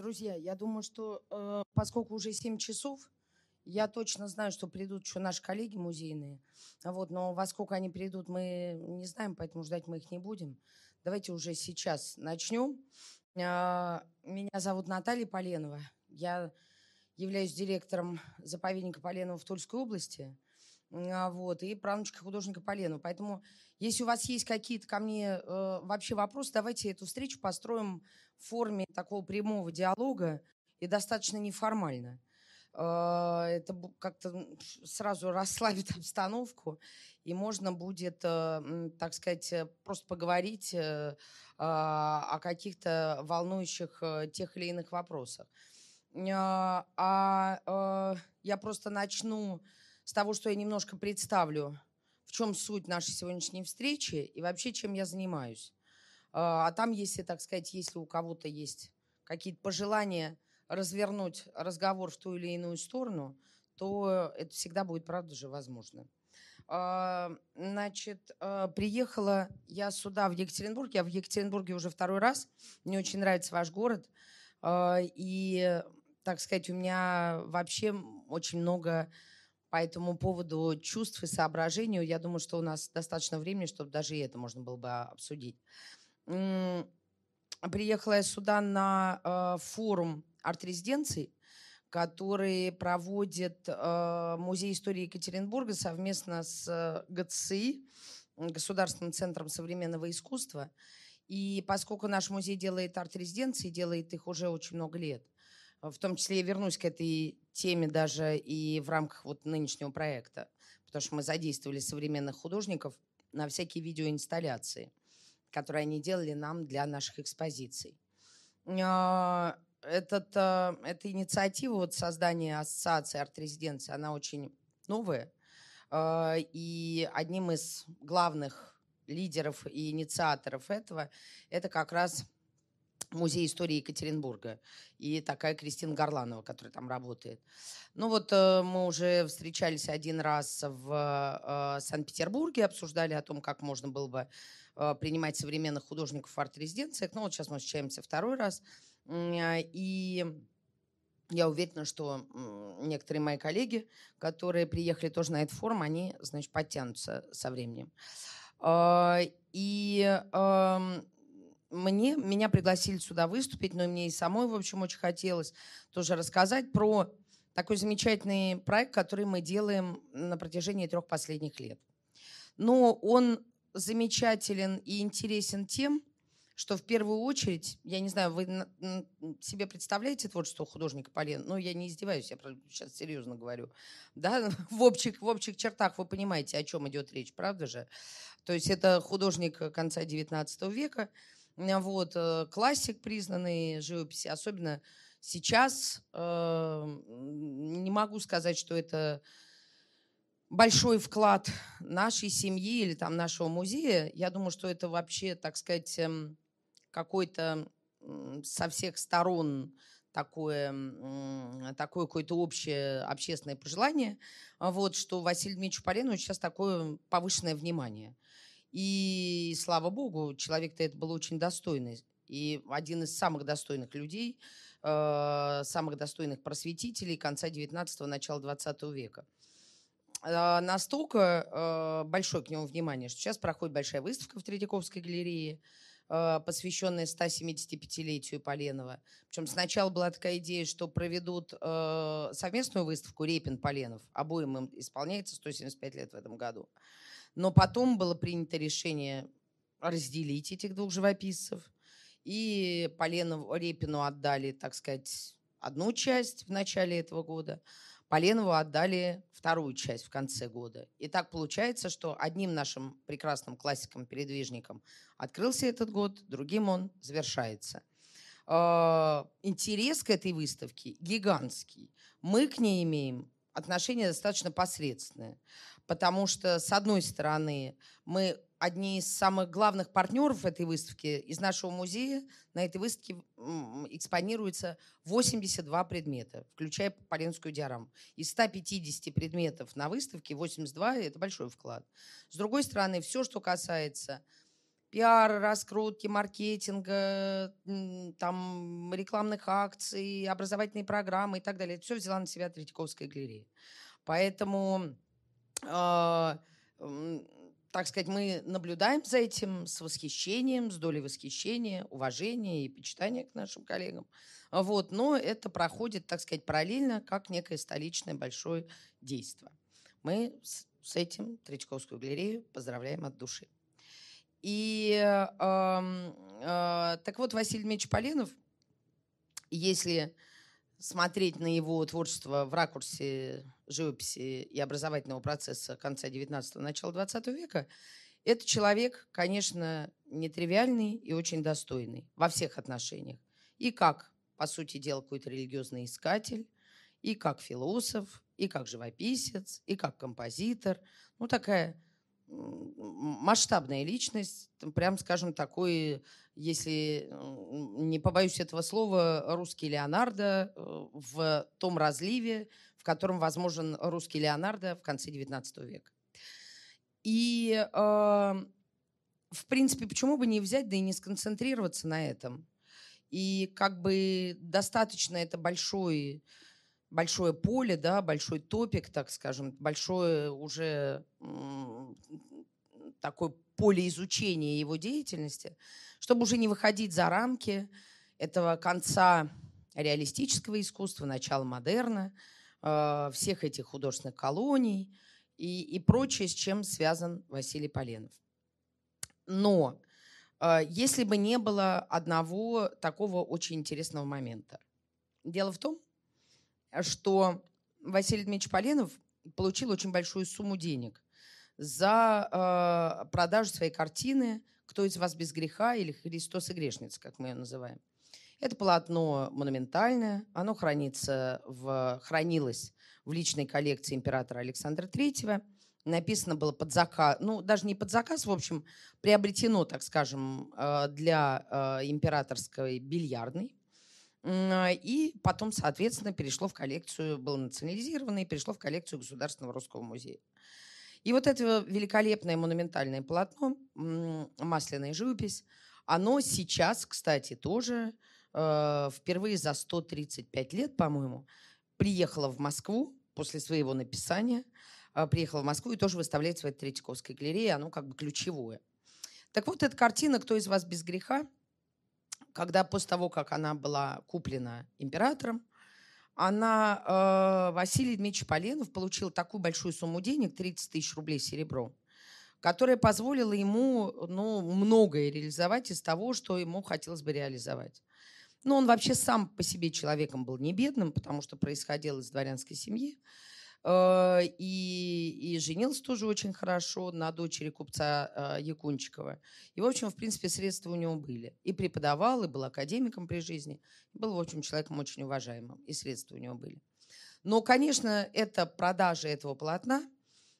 Друзья, я думаю, что э, поскольку уже 7 часов, я точно знаю, что придут еще наши коллеги музейные. Вот, но во сколько они придут, мы не знаем, поэтому ждать мы их не будем. Давайте уже сейчас начнем. Э, меня зовут Наталья Поленова. Я являюсь директором заповедника Поленова в Тульской области. А, вот, и правнучка художника Поленова. Поэтому, если у вас есть какие-то ко мне э, вообще вопросы, давайте эту встречу построим в форме такого прямого диалога и достаточно неформально. Э, это как-то сразу расслабит обстановку, и можно будет, э, так сказать, э, просто поговорить а, о каких-то волнующих тех или иных вопросах. А я просто начну с того, что я немножко представлю, в чем суть нашей сегодняшней встречи и вообще чем я занимаюсь. А, а там, если, так сказать, если у кого-то есть какие-то пожелания развернуть разговор в ту или иную сторону, то это всегда будет, правда же, возможно. А, значит, а, приехала я сюда, в Екатеринбург. Я в Екатеринбурге уже второй раз. Мне очень нравится ваш город. И, так сказать, у меня вообще очень много по этому поводу чувств и соображений. Я думаю, что у нас достаточно времени, чтобы даже и это можно было бы обсудить. Приехала я сюда на э, форум арт-резиденций, который проводит э, Музей истории Екатеринбурга совместно с э, ГЦИ, Государственным центром современного искусства. И поскольку наш музей делает арт-резиденции, делает их уже очень много лет, в том числе я вернусь к этой теме даже и в рамках вот нынешнего проекта, потому что мы задействовали современных художников на всякие видеоинсталляции, которые они делали нам для наших экспозиций. А, этот, а, эта инициатива вот создания ассоциации арт-резиденции, она очень новая. А, и одним из главных лидеров и инициаторов этого это как раз Музей истории Екатеринбурга. И такая Кристина Горланова, которая там работает. Ну вот э, мы уже встречались один раз в э, Санкт-Петербурге, обсуждали о том, как можно было бы э, принимать современных художников в арт-резиденциях. Ну вот сейчас мы встречаемся второй раз. И я уверена, что некоторые мои коллеги, которые приехали тоже на этот форум, они, значит, подтянутся со временем. И эм, мне, меня пригласили сюда выступить, но мне и самой, в общем, очень хотелось тоже рассказать про такой замечательный проект, который мы делаем на протяжении трех последних лет. Но он замечателен и интересен тем, что в первую очередь, я не знаю, вы себе представляете творчество художника Полен? Ну, я не издеваюсь, я сейчас серьезно говорю. Да, в общих, в общих чертах вы понимаете, о чем идет речь, правда же? То есть это художник конца XIX века, вот, э, классик признанный живописи, особенно сейчас. Э, не могу сказать, что это большой вклад нашей семьи или там нашего музея. Я думаю, что это вообще, так сказать, эм, какой-то со всех сторон такое, такое какое-то общее общественное пожелание, вот, что Василию Дмитриевичу Поленову сейчас такое повышенное внимание. И слава богу, человек-то это был очень достойный. И один из самых достойных людей, э, самых достойных просветителей конца 19-го, начала 20 века. Э, настолько э, большое к нему внимание, что сейчас проходит большая выставка в Третьяковской галерее, э, посвященная 175-летию Поленова. Причем сначала была такая идея, что проведут э, совместную выставку Репин-Поленов. Обоим им исполняется 175 лет в этом году. Но потом было принято решение разделить этих двух живописцев. И Поленову Репину отдали, так сказать, одну часть в начале этого года, Поленову отдали вторую часть в конце года. И так получается, что одним нашим прекрасным классиком-передвижником открылся этот год, другим он завершается. А, интерес к этой выставке гигантский. Мы к ней имеем отношение достаточно посредственное потому что, с одной стороны, мы одни из самых главных партнеров этой выставки. Из нашего музея на этой выставке экспонируется 82 предмета, включая Поленскую диораму. Из 150 предметов на выставке 82 – это большой вклад. С другой стороны, все, что касается пиар, раскрутки, маркетинга, там, рекламных акций, образовательные программы и так далее. Это все взяла на себя Третьяковская галерея. Поэтому, э, так сказать, мы наблюдаем за этим с восхищением, с долей восхищения, уважения и почитания к нашим коллегам. Вот, но это проходит, так сказать, параллельно, как некое столичное большое действие. Мы с этим Третьяковскую галерею поздравляем от души. И э, э, так вот, Василий Дмитриевич Поленов, если смотреть на его творчество в ракурсе живописи и образовательного процесса конца 19-го, начала 20 века, это человек, конечно, нетривиальный и очень достойный во всех отношениях. И как, по сути дела, какой-то религиозный искатель, и как философ, и как живописец, и как композитор. Ну, такая масштабная личность, прям, скажем, такой, если не побоюсь этого слова, русский Леонардо э, в том разливе, в котором возможен русский Леонардо в конце XIX века. И, э, в принципе, почему бы не взять, да и не сконцентрироваться на этом? И как бы достаточно это большой большое поле, да, большой топик, так скажем, большое уже такое поле изучения его деятельности, чтобы уже не выходить за рамки этого конца реалистического искусства, начала модерна, э, всех этих художественных колоний и, и прочее, с чем связан Василий Поленов. Но э, если бы не было одного такого очень интересного момента. Дело в том, что Василий Дмитриевич Поленов получил очень большую сумму денег за э, продажу своей картины «Кто из вас без греха» или «Христос и грешница», как мы ее называем. Это полотно монументальное, оно хранится в, хранилось в личной коллекции императора Александра III. Написано было под заказ, ну даже не под заказ, в общем, приобретено, так скажем, э, для э, императорской бильярдной. А, и потом, соответственно, перешло в коллекцию, было национализировано и перешло в коллекцию Государственного русского музея. И вот это великолепное монументальное полотно, масляная живопись, оно сейчас, кстати, тоже э, впервые за 135 лет, по-моему, приехало в Москву после своего написания, э, приехало в Москву и тоже выставляется в этой Третьяковской галерее, оно как бы ключевое. Так вот, эта картина «Кто из вас без греха» когда после того, как она была куплена императором, она, э, Василий Дмитриевич Поленов получил такую большую сумму денег, 30 тысяч рублей серебром, которая позволила ему ну, многое реализовать из того, что ему хотелось бы реализовать. Но он вообще сам по себе человеком был не бедным, потому что происходил из дворянской семьи. Э, и, и женился тоже очень хорошо на дочери купца э, Якунчикова. И, в общем, в принципе, средства у него были. И преподавал, и был академиком при жизни. Был, в общем, человеком очень уважаемым. И средства у него были. Но, конечно, эта продажа этого полотна,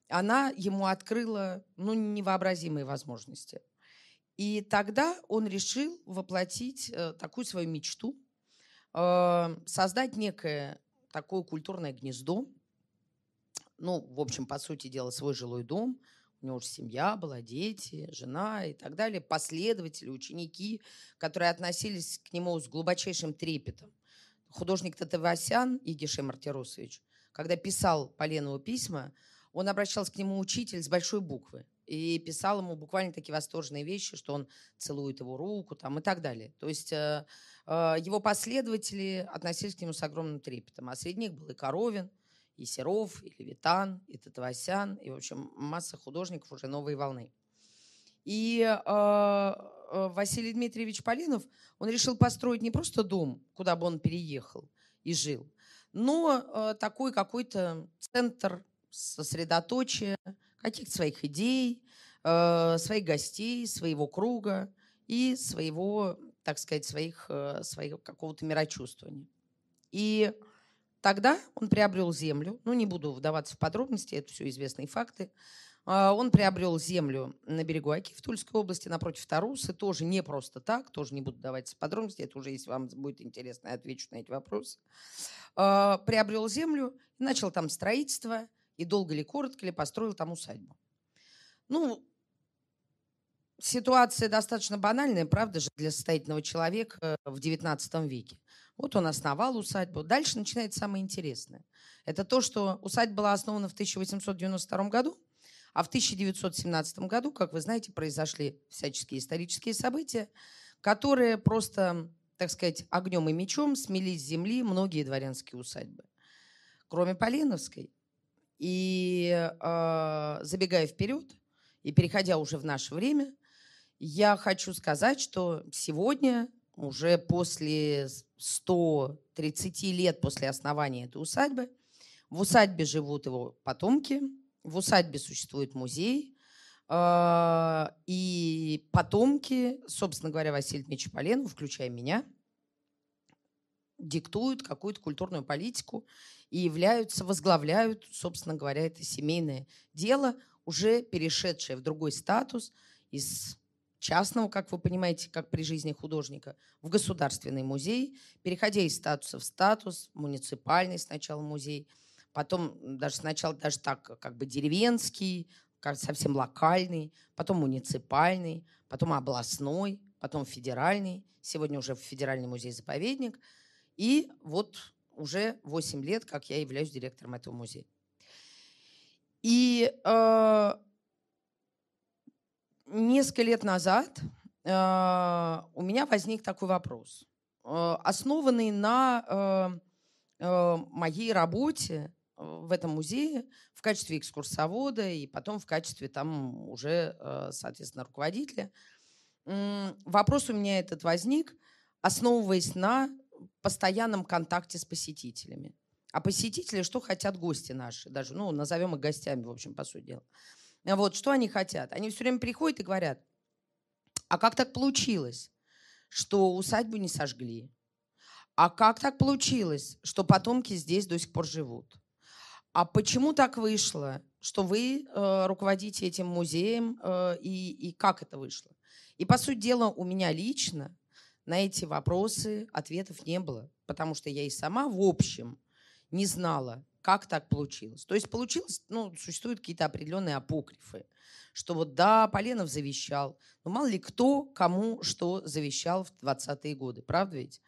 она ему открыла ну, невообразимые возможности. И тогда он решил воплотить э, такую свою мечту, создать некое такое культурное гнездо, ну, в общем, по сути дела, свой жилой дом. У него уже семья была, дети, жена и так далее. Последователи, ученики, которые относились к нему с глубочайшим трепетом. Художник Татавасян Игише Мартиросович, когда писал Поленову письма, он обращался к нему учитель с большой буквы и писал ему буквально такие восторженные вещи, что он целует его руку там, и так далее. То есть э, э, его последователи относились к нему с огромным трепетом. А среди них был и Коровин, и Серов, и Левитан, и Татвасян, и, в общем, масса художников уже новой волны. И э, э, Василий Дмитриевич Полинов, он решил построить не просто дом, куда бы он переехал и жил, но э, такой какой-то центр сосредоточия каких-то своих идей, э, своих гостей, своего круга и своего, так сказать, своих, э, своего какого-то мирочувствования. И Тогда он приобрел землю, ну не буду вдаваться в подробности, это все известные факты. А, он приобрел землю на берегу Оки в Тульской области, напротив Тарусы, тоже не просто так, тоже не буду давать подробности, это уже, если вам будет интересно, я отвечу на эти вопросы. А, приобрел землю, начал там строительство, и долго ли, коротко ли построил там усадьбу. Ну, ситуация достаточно банальная, правда же, для состоятельного человека в XIX веке. Вот он основал усадьбу. Дальше начинается самое интересное. Это то, что усадьба была основана в 1892 году, а в 1917 году, как вы знаете, произошли всяческие исторические события, которые просто, так сказать, огнем и мечом смели с земли многие дворянские усадьбы. Кроме Поленовской. И э, забегая вперед и переходя уже в наше время, я хочу сказать, что сегодня, уже после 130 лет после основания этой усадьбы, в усадьбе живут его потомки, в усадьбе существует музей, а, и потомки, собственно говоря, Василия Дмитриевича Поленова, включая меня, диктуют какую-то культурную политику и являются, возглавляют, собственно говоря, это семейное дело, уже перешедшее в другой статус из частного, как вы понимаете, как при жизни художника, в государственный музей, переходя из статуса в статус, муниципальный сначала музей – потом даже сначала даже так, как бы деревенский, как совсем локальный, потом муниципальный, потом областной, потом федеральный, сегодня уже федеральный музей-заповедник. И вот уже 8 лет, как я являюсь директором этого музея. И э, несколько лет назад э, у меня возник такой вопрос, э, основанный на э, моей работе в этом музее в качестве экскурсовода и потом в качестве там уже, соответственно, руководителя. Вопрос у меня этот возник, основываясь на постоянном контакте с посетителями. А посетители, что хотят гости наши, даже, ну, назовем их гостями, в общем, по сути дела. Вот, что они хотят? Они все время приходят и говорят, а как так получилось, что усадьбу не сожгли? А как так получилось, что потомки здесь до сих пор живут? А почему так вышло, что вы э, руководите этим музеем э, и, и как это вышло? И по сути дела у меня лично на эти вопросы ответов не было, потому что я и сама в общем не знала, как так получилось. То есть получилось, ну, существуют какие-то определенные апокрифы, что вот да, Поленов завещал, но мало ли кто кому что завещал в 20-е годы, правда ведь?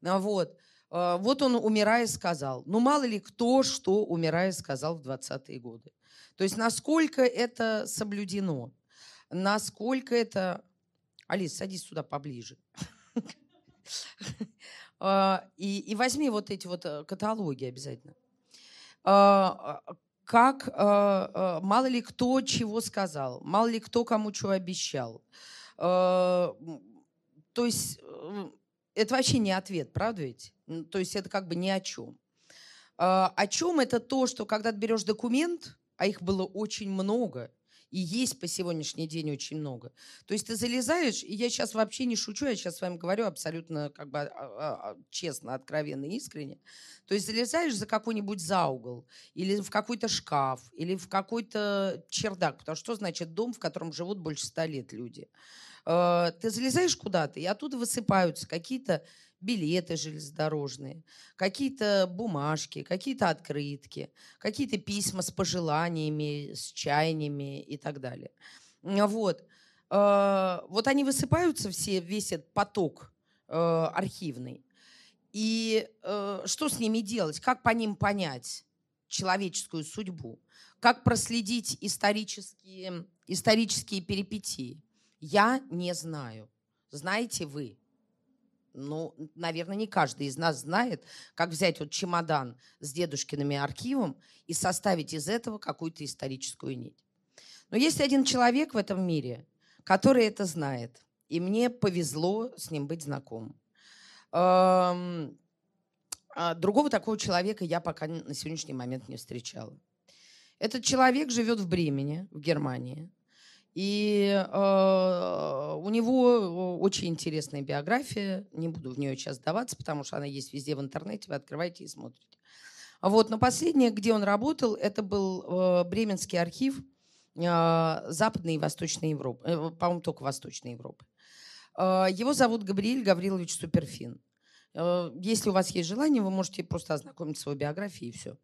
Ну, вот. А, вот он, умирая, сказал. Ну, мало ли кто что, умирая, сказал в 20-е годы. То есть насколько это соблюдено, насколько это... Алис, садись сюда поближе. А, и, и возьми вот эти вот э, каталоги обязательно. А, как мало ли кто чего сказал, мало ли кто кому что обещал. То есть э, это вообще не ответ, правда ведь? То есть это как бы ни о чем. А, о чем это то, что когда ты берешь документ, а их было очень много, и есть по сегодняшний день очень много. То есть ты залезаешь, и я сейчас вообще не шучу, я сейчас с вами говорю абсолютно как бы а, а, честно, откровенно, искренне. То есть залезаешь за какой-нибудь за угол, или в какой-то шкаф, или в какой-то чердак, потому что значит дом, в котором живут больше ста лет люди? Ты залезаешь куда-то, и оттуда высыпаются какие-то билеты железнодорожные, какие-то бумажки, какие-то открытки, какие-то письма с пожеланиями, с чаяниями и так далее. Вот. А, вот они высыпаются все, весь этот поток э, архивный. И э, что с ними делать? Как по ним понять человеческую судьбу? Как проследить исторические, исторические перипетии? Я не знаю. Знаете вы? Ну, наверное, не каждый из нас знает, как взять вот чемодан с дедушкиными архивом и составить из этого какую-то историческую нить. Но есть один человек в этом мире, который это знает. И мне повезло с ним быть знакомым. А другого такого человека я пока на сегодняшний момент не встречала. Этот человек живет в Бремене, в Германии. И э, у него очень интересная биография. Не буду в нее сейчас даваться, потому что она есть везде в интернете. Вы открываете и смотрите. Вот, но последнее, где он работал, это был э, Бременский архив э, Западной и Восточной Европы. Э, по-моему, только Восточной Европы. Э, его зовут Габриэль Гаврилович Суперфин. Э, если у вас есть желание, вы можете просто ознакомиться с его биографией и все.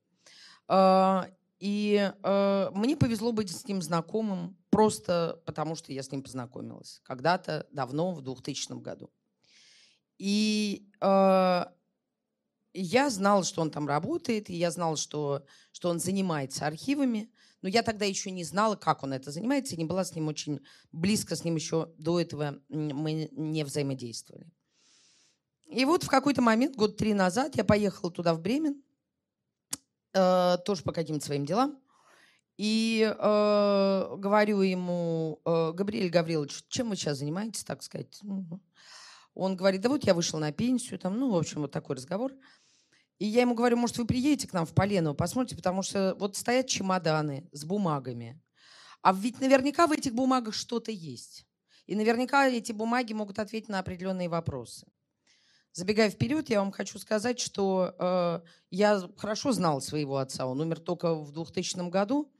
Э, и э, мне повезло быть с ним знакомым просто потому, что я с ним познакомилась когда-то давно, в 2000 году. И э, я знала, что он там работает, и я знала, что, что он занимается архивами, но я тогда еще не знала, как он это занимается, и не была с ним очень близко, с ним еще до этого мы не взаимодействовали. И вот в какой-то момент, год три назад, я поехала туда, в Бремен, э, тоже по каким-то своим делам, и э, говорю ему, э, Габриэль Гаврилович, чем вы сейчас занимаетесь, так сказать? Он говорит, да вот я вышел на пенсию, там, ну, в общем, вот такой разговор. И я ему говорю, может, вы приедете к нам в Поленово, посмотрите, потому что вот стоят чемоданы с бумагами. А ведь наверняка в этих бумагах что-то есть. И наверняка эти бумаги могут ответить на определенные вопросы. Забегая вперед, я вам хочу сказать, что э, я хорошо знал своего отца. Он умер только в 2000 году.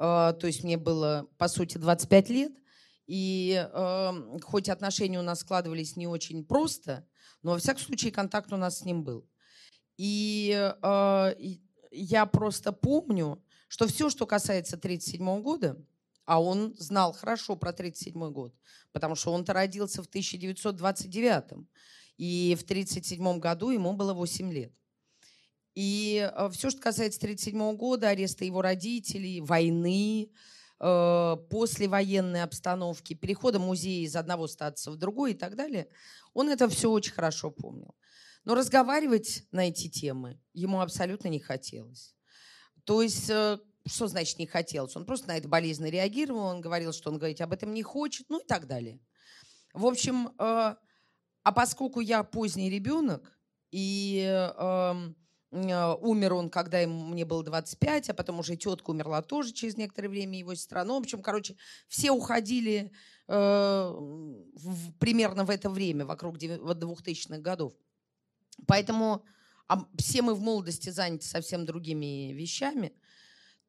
Э, то есть мне было, по сути, 25 лет. И э, хоть отношения у нас складывались не очень просто, но во всяком случае контакт у нас с ним был. И э, я просто помню, что все, что касается 1937 года, а он знал хорошо про 1937 год, потому что он-то родился в 1929 и в 1937 году ему было 8 лет. И э, все, что касается 1937 года, ареста его родителей, войны, э, послевоенной обстановки, перехода музея из одного статуса в другой и так далее, он это все очень хорошо помнил. Но разговаривать на эти темы ему абсолютно не хотелось. То есть, э, что значит не хотелось? Он просто на это болезненно реагировал, он говорил, что он говорить об этом не хочет, ну и так далее. В общем, а поскольку я поздний ребенок, и эм, умер он, когда ему, мне было 25, а потом уже тетка умерла тоже через некоторое время, его сестра. Ну, в общем, короче, все уходили э, в, примерно в это время, вокруг 2000-х годов. Поэтому а все мы в молодости заняты совсем другими вещами,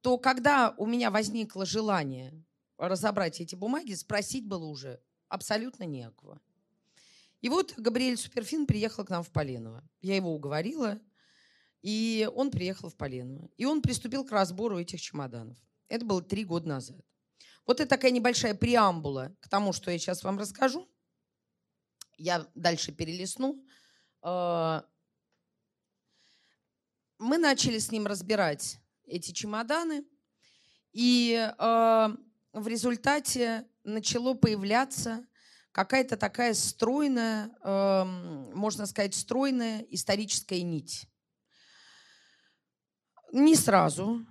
то когда у меня возникло желание разобрать эти бумаги, спросить было уже абсолютно некого. И вот Габриэль Суперфин приехал к нам в Поленово. Я его уговорила, и он приехал в Поленово. И он приступил к разбору этих чемоданов. Это было три года назад. Вот это такая небольшая преамбула к тому, что я сейчас вам расскажу. Я дальше перелесну. А, мы начали с ним разбирать эти чемоданы, и а, в результате начало появляться какая-то такая стройная, можно сказать, стройная историческая нить. Не сразу,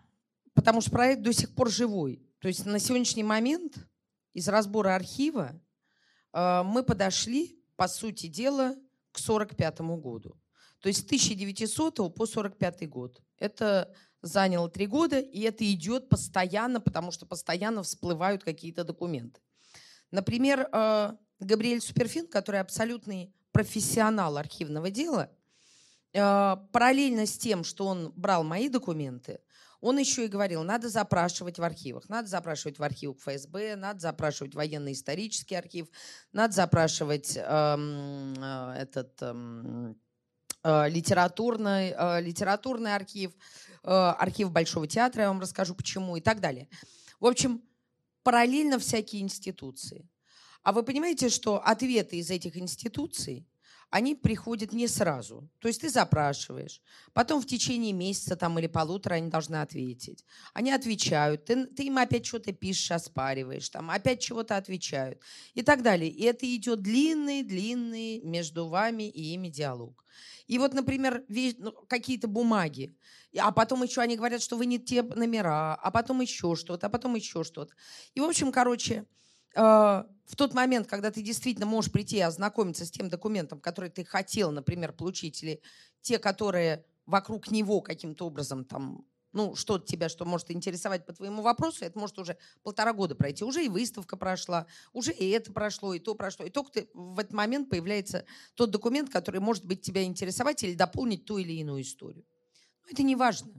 потому что проект до сих пор живой. То есть на сегодняшний момент из разбора архива а, мы подошли, по сути дела, к 1945 году. То есть с 1900 по 1945 год. Это заняло три года, и это идет постоянно, потому что постоянно всплывают какие-то документы. Например, э, Габриэль Суперфин, который абсолютный профессионал архивного дела, э, параллельно с тем, что он брал мои документы, он еще и говорил, надо запрашивать в архивах. Надо запрашивать в архивах ФСБ, надо запрашивать военно-исторический архив, надо запрашивать эм, э, этот эм, э, литературный, э, литературный архив, э, архив Большого театра, я вам расскажу почему и так далее. В общем, параллельно всякие институции. А вы понимаете, что ответы из этих институций они приходят не сразу. То есть ты запрашиваешь, потом в течение месяца там, или полутора они должны ответить. Они отвечают, ты, ты им опять что-то пишешь, оспариваешь, там, опять чего-то отвечают и так далее. И это идет длинный-длинный между вами и ими диалог. И вот, например, ну, какие-то бумаги, а потом еще они говорят, что вы не те номера, а потом еще что-то, а потом еще что-то. И, в общем, короче, а, в тот момент, когда ты действительно можешь прийти и ознакомиться с тем документом, который ты хотел, например, получить, или те, которые вокруг него каким-то образом там ну, что-то тебя, что может интересовать по твоему вопросу, это может уже полтора года пройти. Уже и выставка прошла, уже и это прошло, и то прошло. И только ты, в этот момент появляется тот документ, который может быть тебя интересовать или дополнить ту или иную историю. Но это не важно.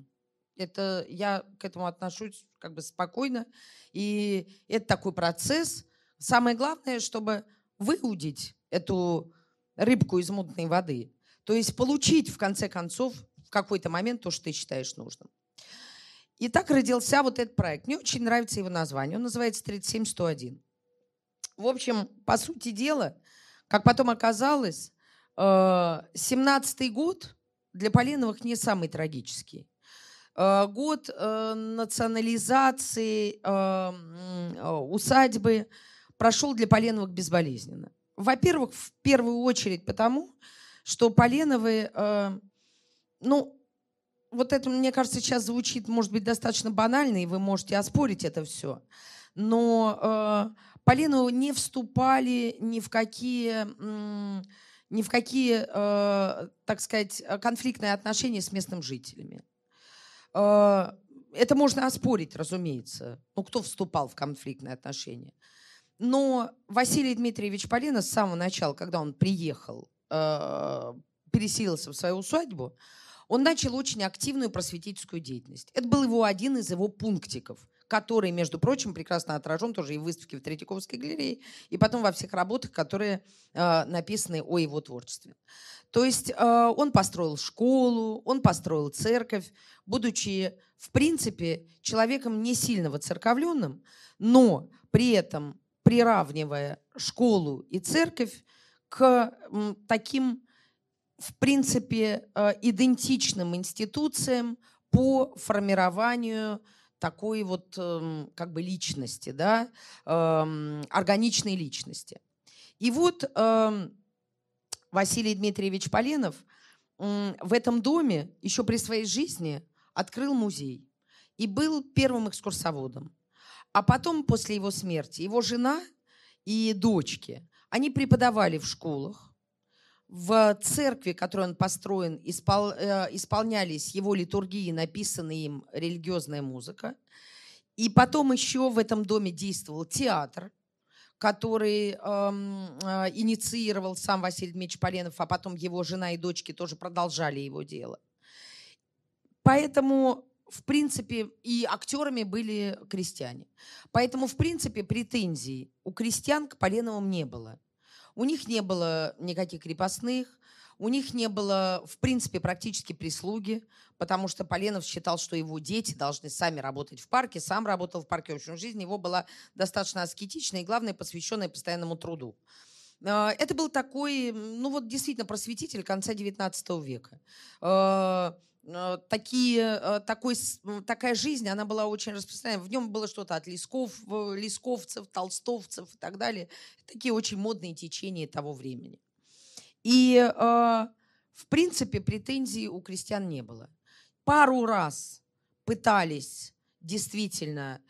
Это, я к этому отношусь как бы спокойно. И это такой процесс. Самое главное, чтобы выудить эту рыбку из мутной воды. То есть получить, в конце концов, в какой-то момент то, что ты считаешь нужным. И так родился вот этот проект. Мне очень нравится его название. Он называется 37101. В общем, по сути дела, как потом оказалось, 17-й э, год для Поленовых не самый трагический. Э, год э, национализации усадьбы прошел для Поленовых безболезненно. Во-первых, в первую очередь потому, что Поленовы, ну, вот это, мне кажется, сейчас звучит, может быть, достаточно банально, и вы можете оспорить это все. Но Полину не вступали ни в какие, ни в какие э, так сказать, конфликтные отношения с местными жителями. Э, это можно оспорить, разумеется. Ну, кто вступал в конфликтные отношения. Но Василий Дмитриевич Полина с самого начала, когда он приехал, э, переселился в свою усадьбу, он начал очень активную просветительскую деятельность. Это был его один из его пунктиков – который, между прочим, прекрасно отражен тоже и в выставке в Третьяковской галерее, и потом во всех работах, которые э, написаны о его творчестве. То есть э, он построил школу, он построил церковь, будучи, в принципе, человеком не сильно воцерковленным, но при этом приравнивая школу и церковь к таким, в принципе, э, идентичным институциям по формированию такой вот эм, как бы личности, да, эм, органичной личности. И вот эм, Василий Дмитриевич Поленов в этом доме еще при своей жизни открыл музей и был первым экскурсоводом. А потом, после его смерти, его жена и дочки, они преподавали в школах, в церкви, которой он построен, испол, э, исполнялись его литургии, написанная им религиозная музыка. И потом еще в этом доме действовал театр, который эм, э, инициировал сам Василий Дмитриевич Поленов, а потом его жена и дочки тоже продолжали его дело. Поэтому, в принципе, и актерами были крестьяне. Поэтому, в принципе, претензий у крестьян к Поленовым не было. У них не было никаких крепостных, у них не было, в принципе, практически прислуги, потому что Поленов считал, что его дети должны сами работать в парке, сам работал в парке. В общем, жизнь его была достаточно аскетичная и, главное, посвященная постоянному труду. А, это был такой, ну вот действительно просветитель конца XIX века. А, такие, такой, такая жизнь, она была очень распространена. В нем было что-то от лесков, лесковцев, толстовцев и так далее. Такие очень модные течения того времени. И, в принципе, претензий у крестьян не было. Пару раз пытались действительно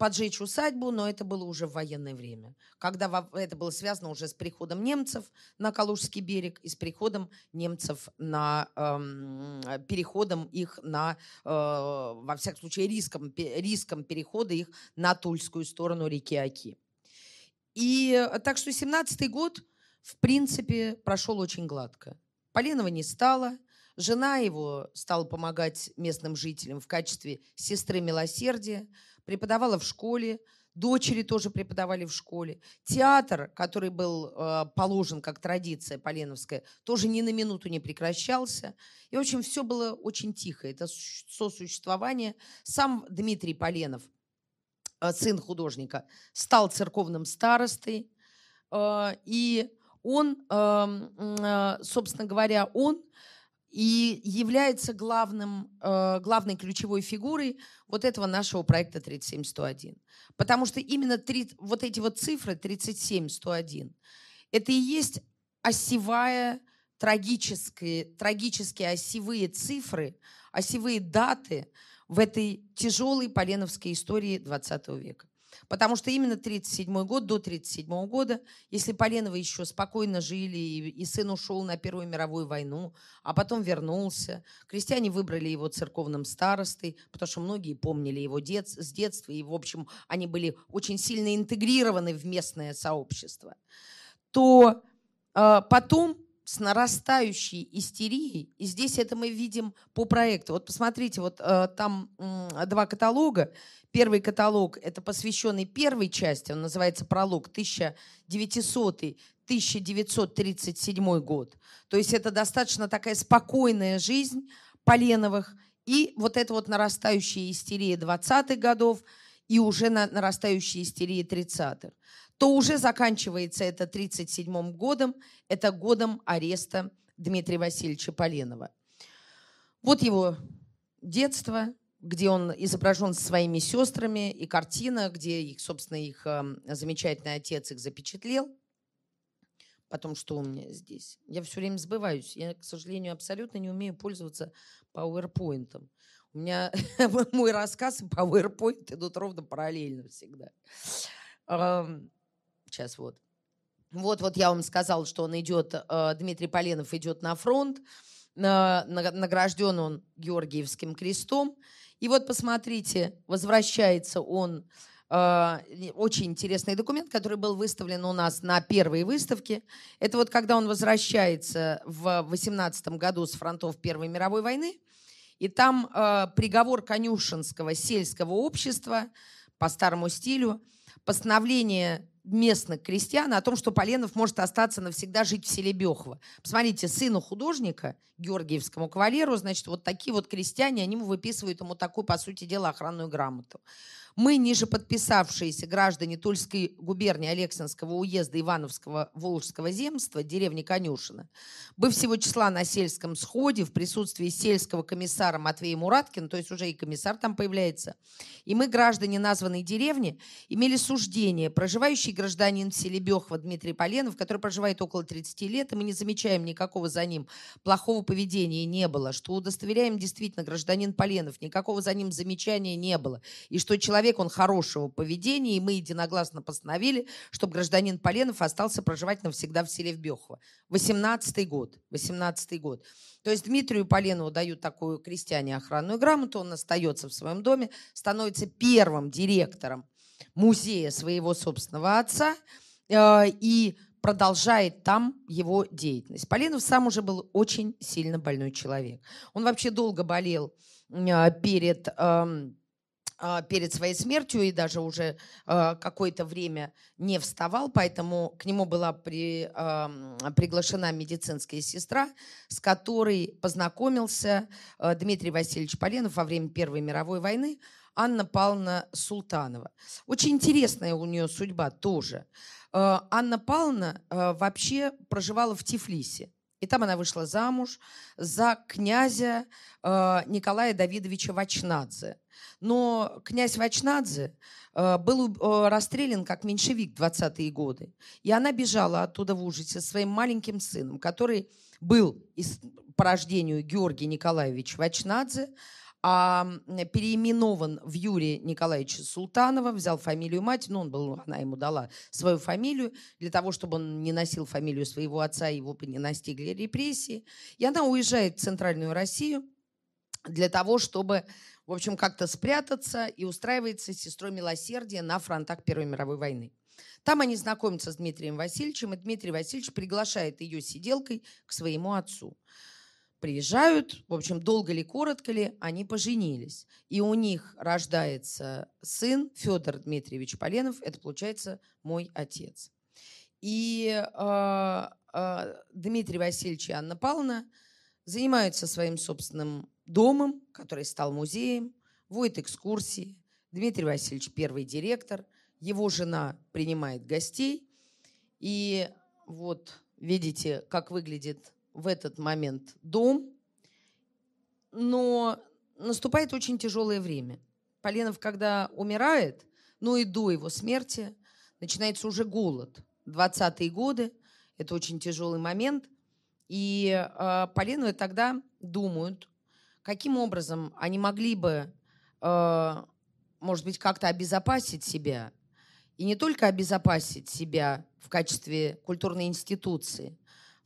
поджечь усадьбу, но это было уже в военное время, когда это было связано уже с приходом немцев на Калужский берег и с приходом немцев на э, переходом их на, э, во всяком случае, риском, риском перехода их на Тульскую сторону реки Оки. И э, так что 17-й год, в принципе, прошел очень гладко. Поленова не стало, жена его стала помогать местным жителям в качестве сестры милосердия, преподавала в школе, дочери тоже преподавали в школе. Театр, который был э, положен как традиция поленовская, тоже ни на минуту не прекращался. И, в общем, все было очень тихо. Это сосуществование. Сам Дмитрий Поленов, э, сын художника, стал церковным старостой. Э, и он, эм, э, собственно говоря, он и является главным, э, главной ключевой фигурой вот этого нашего проекта 37101. Потому что именно 3, вот эти вот цифры 37101, это и есть осевая, трагические, трагические осевые цифры, осевые даты в этой тяжелой поленовской истории 20 века. Потому что именно 1937 год, до 1937 года, если Поленовы еще спокойно жили, и, сын ушел на Первую мировую войну, а потом вернулся, крестьяне выбрали его церковным старостой, потому что многие помнили его дет, с детства, и, в общем, они были очень сильно интегрированы в местное сообщество, то э, потом с нарастающей истерией, и здесь это мы видим по проекту. Вот посмотрите, вот э, там э, два каталога, Первый каталог – это посвященный первой части, он называется «Пролог 1900-1937 год». То есть это достаточно такая спокойная жизнь Поленовых И вот эта вот нарастающая истерия 20-х годов и уже на, нарастающая истерия 30-х, то уже заканчивается это 37 годом, это годом ареста Дмитрия Васильевича Поленова. Вот его детство, где он изображен со своими сестрами, и картина, где их, собственно, их э, замечательный отец их запечатлел. Потом, что у меня здесь? Я все время сбываюсь. Я, к сожалению, абсолютно не умею пользоваться PowerPoint. У меня мой рассказ и PowerPoint идут ровно параллельно всегда. Сейчас вот. Вот, вот я вам сказал, что он идет, э, Дмитрий Поленов идет на фронт, награжден он Георгиевским крестом. И вот посмотрите, возвращается он, э, очень интересный документ, который был выставлен у нас на первой выставке. Это вот когда он возвращается в 18 году с фронтов Первой мировой войны, и там э, приговор Конюшинского сельского общества по старому стилю, постановление местных крестьян о том, что Поленов может остаться навсегда жить в селе Бехово. Посмотрите, сыну художника, Георгиевскому кавалеру, значит, вот такие вот крестьяне, они ему выписывают ему такую, по сути дела, охранную грамоту. Мы, ниже подписавшиеся граждане Тульской губернии Алексинского уезда Ивановского Волжского земства, деревни Конюшина, бы всего числа на сельском сходе в присутствии сельского комиссара Матвея Мураткина, то есть уже и комиссар там появляется, и мы, граждане названной деревни, имели суждение, проживающий гражданин в селе Дмитрий Поленов, который проживает около 30 лет, и мы не замечаем никакого за ним плохого поведения не было, что удостоверяем действительно гражданин Поленов, никакого за ним замечания не было, и что человек человек, он хорошего поведения, и мы единогласно постановили, чтобы гражданин Поленов остался проживать навсегда в селе Вбехово. 18 год. 18 год. То есть Дмитрию Поленову дают такую крестьяне охранную грамоту, он остается в своем доме, становится первым директором музея своего собственного отца э, и продолжает там его деятельность. Поленов сам уже был очень сильно больной человек. Он вообще долго болел э, перед... Э, а, перед своей смертью и даже уже а, какое-то время не вставал, поэтому к нему была при, приглашена медицинская сестра, с которой познакомился а, Дмитрий Васильевич Поленов во время Первой мировой войны, Анна Павловна Султанова. Очень интересная у нее судьба тоже. Анна Павловна вообще проживала в Тифлисе. И там она вышла замуж за князя Николая Давидовича Вачнадзе. Но князь Вачнадзе э, был э, расстрелян как меньшевик в 20-е годы. И она бежала оттуда в ужасе со своим маленьким сыном, который был из, по рождению Георгий Николаевич Вачнадзе, а переименован в Юрия Николаевича Султанова, взял фамилию мать, ну, он был, она ему дала свою фамилию, для того, чтобы он не носил фамилию своего отца, его не настигли репрессии. И она уезжает в Центральную Россию для того, чтобы в общем, как-то спрятаться и устраивается с сестрой милосердия на фронтах Первой мировой войны. Там они знакомятся с Дмитрием Васильевичем, и Дмитрий Васильевич приглашает ее сиделкой к своему отцу. Приезжают, в общем, долго ли, коротко ли, они поженились. И у них рождается сын Федор Дмитриевич Поленов, это получается мой отец. И э, э, Дмитрий Васильевич и Анна Павловна занимаются своим собственным домом, который стал музеем, водит экскурсии. Дмитрий Васильевич первый директор, его жена принимает гостей. И вот видите, как выглядит в этот момент дом. Но наступает очень тяжелое время. Поленов, когда умирает, ну и до его смерти, начинается уже голод. 20-е годы, это очень тяжелый момент. И э, Поленовы тогда думают каким образом они могли бы, э, может быть, как-то обезопасить себя, и не только обезопасить себя в качестве культурной институции,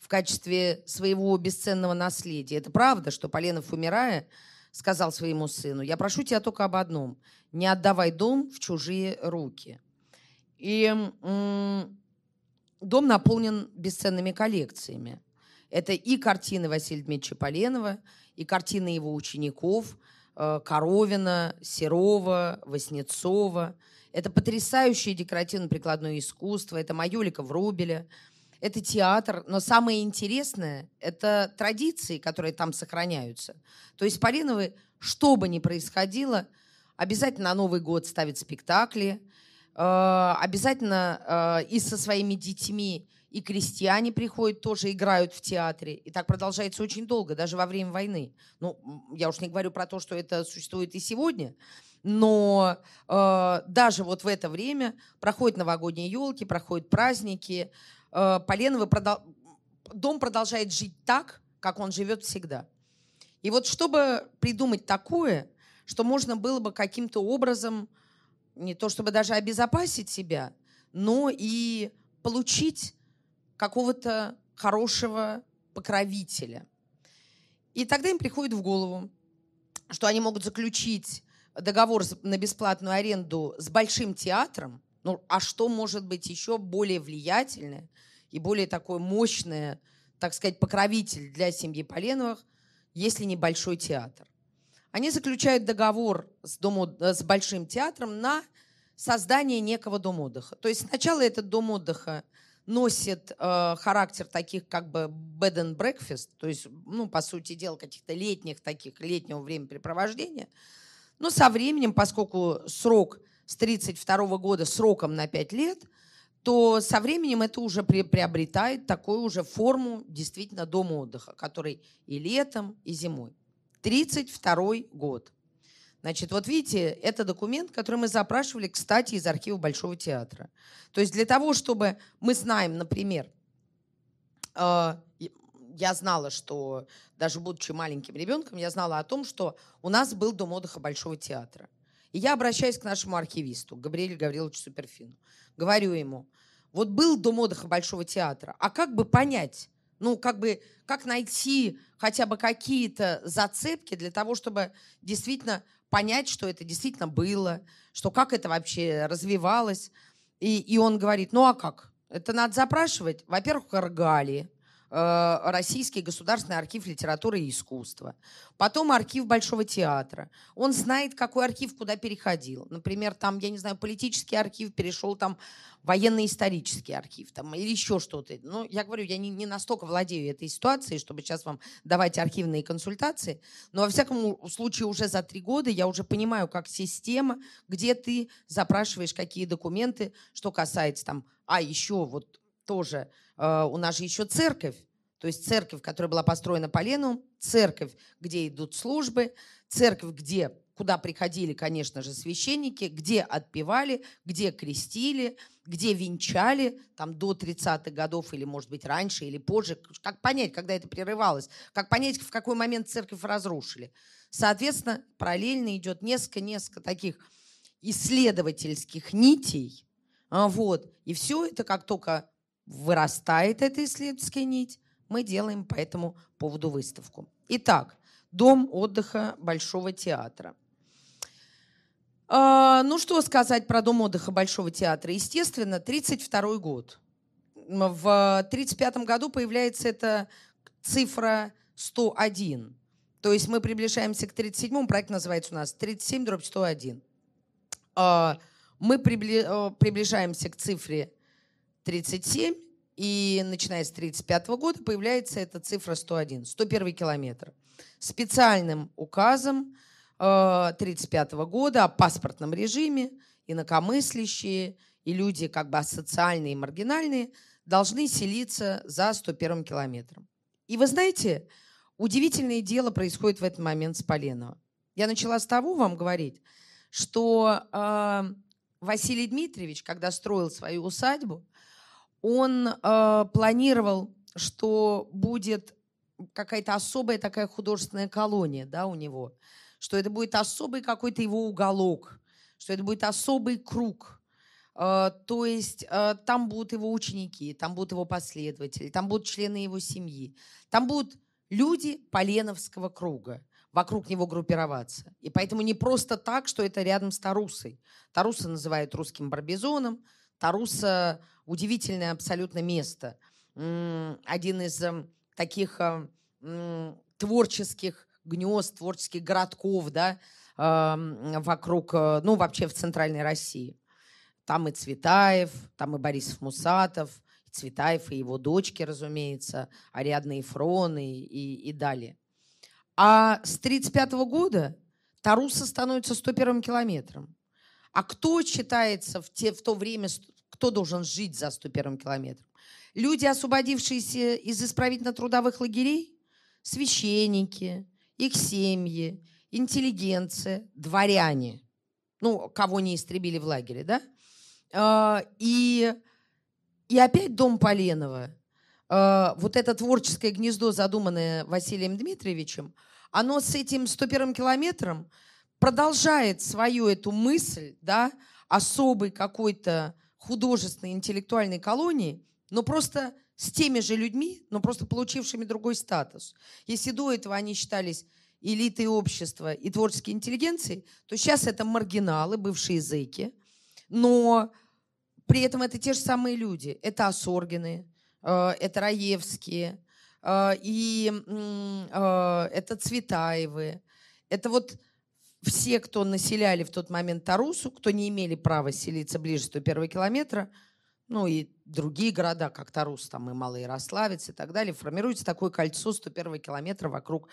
в качестве своего бесценного наследия. Это правда, что Поленов, умирая, сказал своему сыну, я прошу тебя только об одном, не отдавай дом в чужие руки. И дом наполнен бесценными коллекциями. Это и картины Василия Дмитриевича Поленова, и картины его учеников э, Коровина, Серова, Васнецова. Это потрясающее декоративно-прикладное искусство, это Майолика Врубеля, это театр, но самое интересное – это традиции, которые там сохраняются. То есть Поленовы, что бы ни происходило, обязательно на Новый год ставят спектакли, э, обязательно э, и со своими детьми, и крестьяне приходят, тоже играют в театре. И так продолжается очень долго, даже во время войны. Ну, я уж не говорю про то, что это существует и сегодня, но э, даже вот в это время проходят новогодние елки, проходят праздники. Э, Поленовый продол... дом продолжает жить так, как он живет всегда. И вот чтобы придумать такое, что можно было бы каким-то образом не то чтобы даже обезопасить себя, но и получить какого-то хорошего покровителя. И тогда им приходит в голову, что они могут заключить договор на бесплатную аренду с большим театром, ну, а что может быть еще более влиятельное и более такое мощное, так сказать, покровитель для семьи Поленовых, если не большой театр? Они заключают договор с, дом, с большим театром на создание некого дома отдыха. То есть сначала этот дом отдыха носит э, характер таких как бы bed and breakfast, то есть, ну, по сути дела, каких-то летних таких, летнего времяпрепровождения – но со временем, поскольку срок с 1932 года сроком на 5 лет, то со временем это уже приобретает такую уже форму действительно дома отдыха, который и летом, и зимой. 32 год. Значит, вот видите, это документ, который мы запрашивали, кстати, из архива Большого театра. То есть для того, чтобы мы знаем, например, э, я знала, что даже будучи маленьким ребенком, я знала о том, что у нас был дом отдыха Большого театра. И я обращаюсь к нашему архивисту, Габриэлю Гавриловичу Суперфину. Говорю ему, вот был дом отдыха Большого театра, а как бы понять, ну, как бы, как найти хотя бы какие-то зацепки для того, чтобы действительно понять, что это действительно было, что как это вообще развивалось. И, и он говорит, ну а как? Это надо запрашивать, во-первых, Аргалии, Российский государственный архив литературы и искусства. Потом архив Большого театра. Он знает, какой архив куда переходил. Например, там, я не знаю, политический архив перешел там военно-исторический архив там, или еще что-то. Ну, я говорю, я не, не настолько владею этой ситуацией, чтобы сейчас вам давать архивные консультации, но во всяком случае уже за три года я уже понимаю, как система, где ты запрашиваешь какие документы, что касается там, а еще вот тоже э, у нас же еще церковь, то есть церковь, которая была построена по Лену, церковь, где идут службы, церковь, где, куда приходили, конечно же, священники, где отпевали, где крестили, где венчали, там до 30-х годов или, может быть, раньше или позже. Как понять, когда это прерывалось? Как понять, в какой момент церковь разрушили? Соответственно, параллельно идет несколько-несколько таких исследовательских нитей, а, вот. И все это, как только вырастает эта исследовательская нить, мы делаем по этому поводу выставку. Итак, дом отдыха Большого театра. А, ну, что сказать про дом отдыха Большого театра? Естественно, 1932 год. В 1935 году появляется эта цифра 101. То есть мы приближаемся к 37-му, проект называется у нас 37 дробь 101. А, мы э, приближаемся к цифре 37, и начиная с 1935 года появляется эта цифра 101, 101 километр. Специальным указом 1935 э, года о паспортном режиме инакомыслящие и люди как бы асоциальные и маргинальные должны селиться за 101 километром. И вы знаете, удивительное дело происходит в этот момент с Поленово. Я начала с того вам говорить, что э, Василий Дмитриевич, когда строил свою усадьбу, он э, планировал, что будет какая-то особая такая художественная колония да, у него, что это будет особый какой-то его уголок, что это будет особый круг. Э, то есть э, там будут его ученики, там будут его последователи, там будут члены его семьи, там будут люди Поленовского круга вокруг него группироваться. И поэтому не просто так, что это рядом с Тарусой. Таруса называют русским барбизоном, Таруса удивительное абсолютно место. Один из эм, таких эм, творческих гнезд, творческих городков, да, вокруг, э, ну, вообще в Центральной России. Там и Цветаев, там и Борисов Мусатов, Цветаев и его дочки, разумеется, Ариадна Ефрон и, и, и далее. А с 1935 года Таруса становится 101 километром. А кто считается в, те, в то время, кто должен жить за 101 километром? Люди, освободившиеся из исправительно-трудовых лагерей? Священники, их семьи, интеллигенция, дворяне. Ну, кого не истребили в лагере, да? А, и, и опять дом Поленова. А, вот это творческое гнездо, задуманное Василием Дмитриевичем, оно с этим 101 километром продолжает свою эту мысль, да, особой какой-то художественной, интеллектуальной колонии, но просто с теми же людьми, но просто получившими другой статус. Если до этого они считались элитой общества и творческой интеллигенцией, то сейчас это маргиналы, бывшие языки, но при этом это те же самые люди. Это Осоргины, э, это Раевские, э, и э, это Цветаевы. Это вот все, кто населяли в тот момент Тарусу, кто не имели права селиться ближе 101 километра, ну и другие города, как Тарус, там и Малый Ярославец и так далее, формируется такое кольцо 101 километра вокруг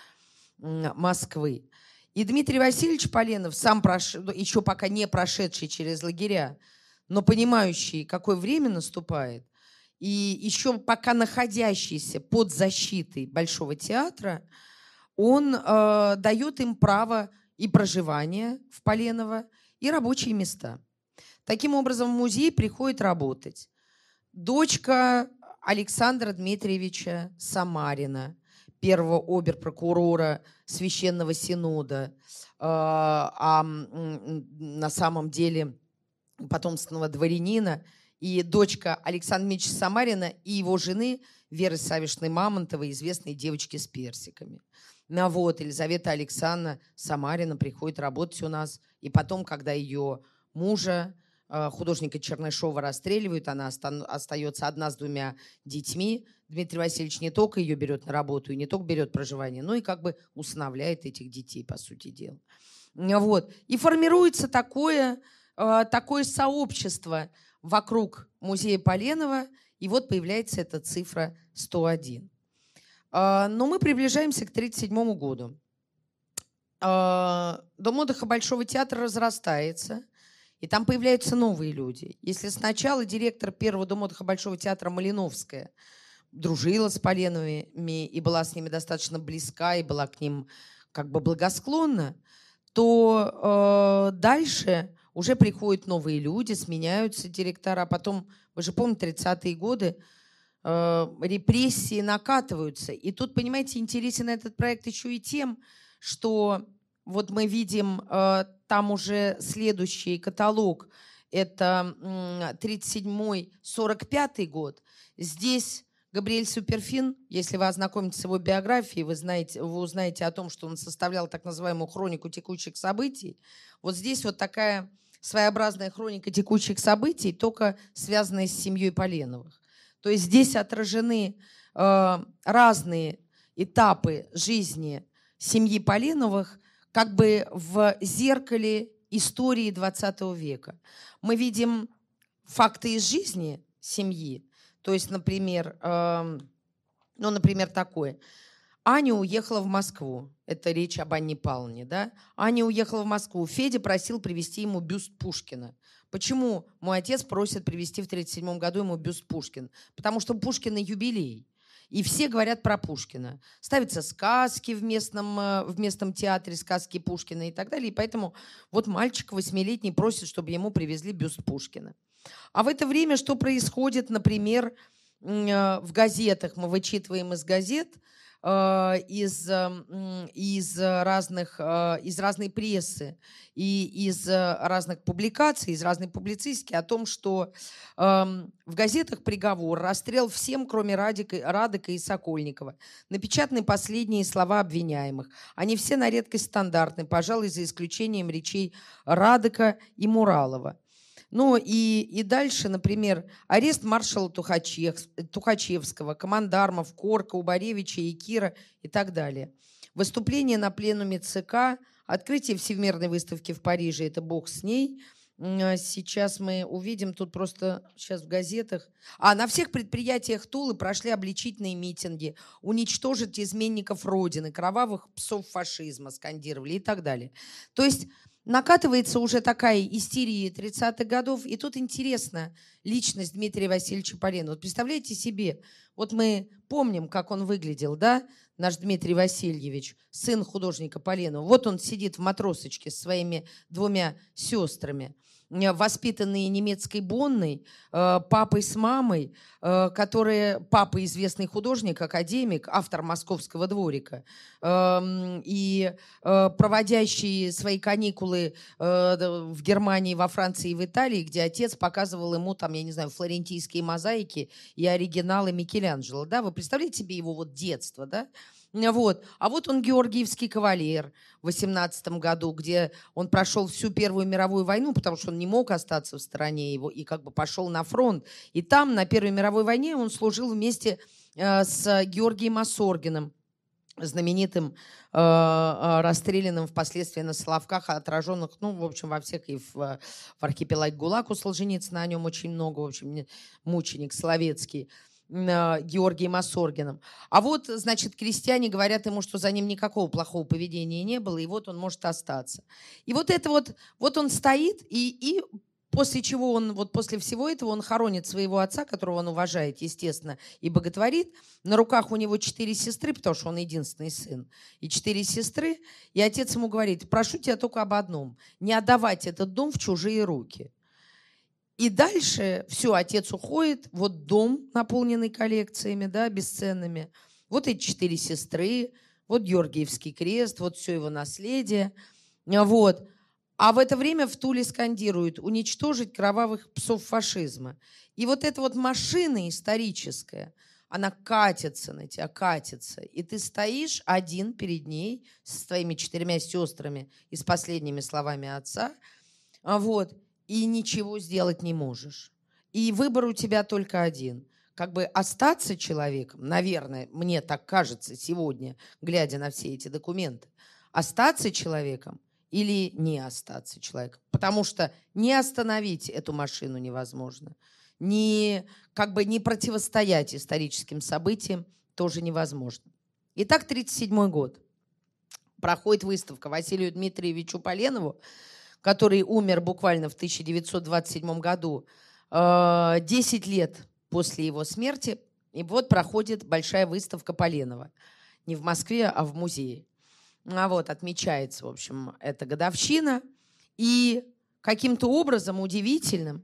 Москвы. И Дмитрий Васильевич Поленов, сам прош... Ну, еще пока не прошедший через лагеря, но понимающий, какое время наступает, и еще пока находящийся под защитой Большого театра, он э, дает им право и проживание в Поленово, и рабочие места. Таким образом, в музей приходит работать дочка Александра Дмитриевича Самарина, первого оберпрокурора Священного Синода, а, а на самом деле потомственного дворянина, и дочка Александра Дмитриевича Самарина и его жены Веры Савишной Мамонтовой, известной девочки с персиками. Ну вот, Елизавета Александровна Самарина приходит работать у нас. И потом, когда ее мужа, э, художника Чернышова, расстреливают, она остается одна с двумя детьми. Дмитрий Васильевич не только ее берет на работу и не только берет проживание, но и как бы усыновляет этих детей, по сути дела. Вот. И формируется такое, э, такое сообщество вокруг музея Поленова, и вот появляется эта цифра 101. А, но мы приближаемся к 1937 году. А, Дом отдыха Большого театра разрастается, и там появляются новые люди. Если сначала директор первого Дома отдыха Большого театра Малиновская дружила с Поленовыми и была с ними достаточно близка, и была к ним как бы благосклонна, то э, дальше уже приходят новые люди, сменяются директора. Потом, вы же помните, 30-е годы, э, репрессии накатываются. И тут, понимаете, интересен этот проект еще и тем, что вот мы видим э, там уже следующий каталог. Это э, 37-45 год. Здесь Габриэль Суперфин, если вы ознакомитесь с его биографией, вы, знаете, вы узнаете о том, что он составлял так называемую хронику текущих событий. Вот здесь вот такая своеобразная хроника текущих событий, только связанная с семьей Поленовых. То есть здесь отражены э, разные этапы жизни семьи Полиновых как бы в зеркале истории 20 века. Мы видим факты из жизни семьи. То есть, например, э, ну, например, такое. Аня уехала в Москву. Это речь об Анне Павловне, да? Аня уехала в Москву. Федя просил привезти ему бюст Пушкина. Почему мой отец просит привезти в 1937 году ему бюст Пушкин? Потому что Пушкина юбилей. И все говорят про Пушкина. Ставятся сказки в местном, э, в местном театре, сказки Пушкина и так далее. И поэтому вот мальчик восьмилетний просит, чтобы ему привезли бюст Пушкина. А в это время что происходит, например, э, в газетах? Мы вычитываем из газет – из, эм, из, разных, э, из разной прессы и из э, разных публикаций, из разной публицистики о том, что эм, в газетах приговор, расстрел всем, кроме Радика, Радыка и Сокольникова. Напечатаны последние слова обвиняемых. Они все на редкость стандартны, пожалуй, за исключением речей Радыка и Муралова. Ну и, и дальше, например, арест маршала Тухачев, Тухачевского, командармов, Корка, Убаревича, Якира и так далее. Выступление на пленуме ЦК, открытие Всемирной выставки в Париже, это бог с ней, сейчас мы увидим тут просто сейчас в газетах. А на всех предприятиях Тулы прошли обличительные митинги, уничтожить изменников Родины, кровавых псов фашизма скандировали и так далее. То есть накатывается уже такая истерия 30-х годов. И тут интересно личность Дмитрия Васильевича Полена. Вот представляете себе, вот мы помним, как он выглядел, да, наш Дмитрий Васильевич, сын художника Поленова. Вот он сидит в матросочке с своими двумя сестрами – воспитанные немецкой Бонной, э, папой с мамой, э, которые, папа известный художник, академик, автор «Московского дворика», эм, и проводящие свои каникулы в Германии, во Франции и в Италии, где отец показывал ему, там, я не знаю, флорентийские мозаики и оригиналы Микеланджело. Да? Вы представляете себе его вот детство, да? Вот. А вот он Георгиевский кавалер в 18 году, где он прошел всю Первую мировую войну, потому что он не мог остаться в стороне его и как бы пошел на фронт. И там на Первой мировой войне он служил вместе э, с Георгием Осоргиным, знаменитым э, э, расстрелянным впоследствии на Соловках, отраженных, ну, в общем, во всех и в, в архипелаге ГУЛАГ у Солженицына о нем очень много, в общем, мученик Словецкий. А, Георгием Осоргиным. А вот, значит, крестьяне говорят ему, что за ним никакого плохого поведения не было, и вот он может остаться. И вот это вот, вот он стоит, и, и после чего он, вот после всего этого он хоронит своего отца, которого он уважает, естественно, и боготворит. На руках у него четыре сестры, потому что он единственный сын, и четыре сестры. И отец ему говорит, прошу тебя только об одном, не отдавать этот дом в чужие руки. И дальше все, отец уходит, вот дом, наполненный коллекциями, да, бесценными. Вот эти четыре сестры, вот Георгиевский крест, вот все его наследие. Вот. А в это время в Туле скандируют «уничтожить кровавых псов фашизма». И вот эта вот машина историческая, она катится на тебя, катится. И ты стоишь один перед ней с твоими четырьмя сестрами и с последними словами отца. Вот и ничего сделать не можешь. И выбор у тебя только один. Как бы остаться человеком, наверное, мне так кажется сегодня, глядя на все эти документы, остаться человеком или не остаться человеком. Потому что не остановить эту машину невозможно. Не, как бы не противостоять историческим событиям тоже невозможно. Итак, 1937 год. Проходит выставка Василию Дмитриевичу Поленову который умер буквально в 1927 году, 10 э, лет после его смерти. И вот проходит большая выставка Поленова. Не в Москве, а в музее. А вот отмечается, в общем, эта годовщина. И каким-то образом удивительным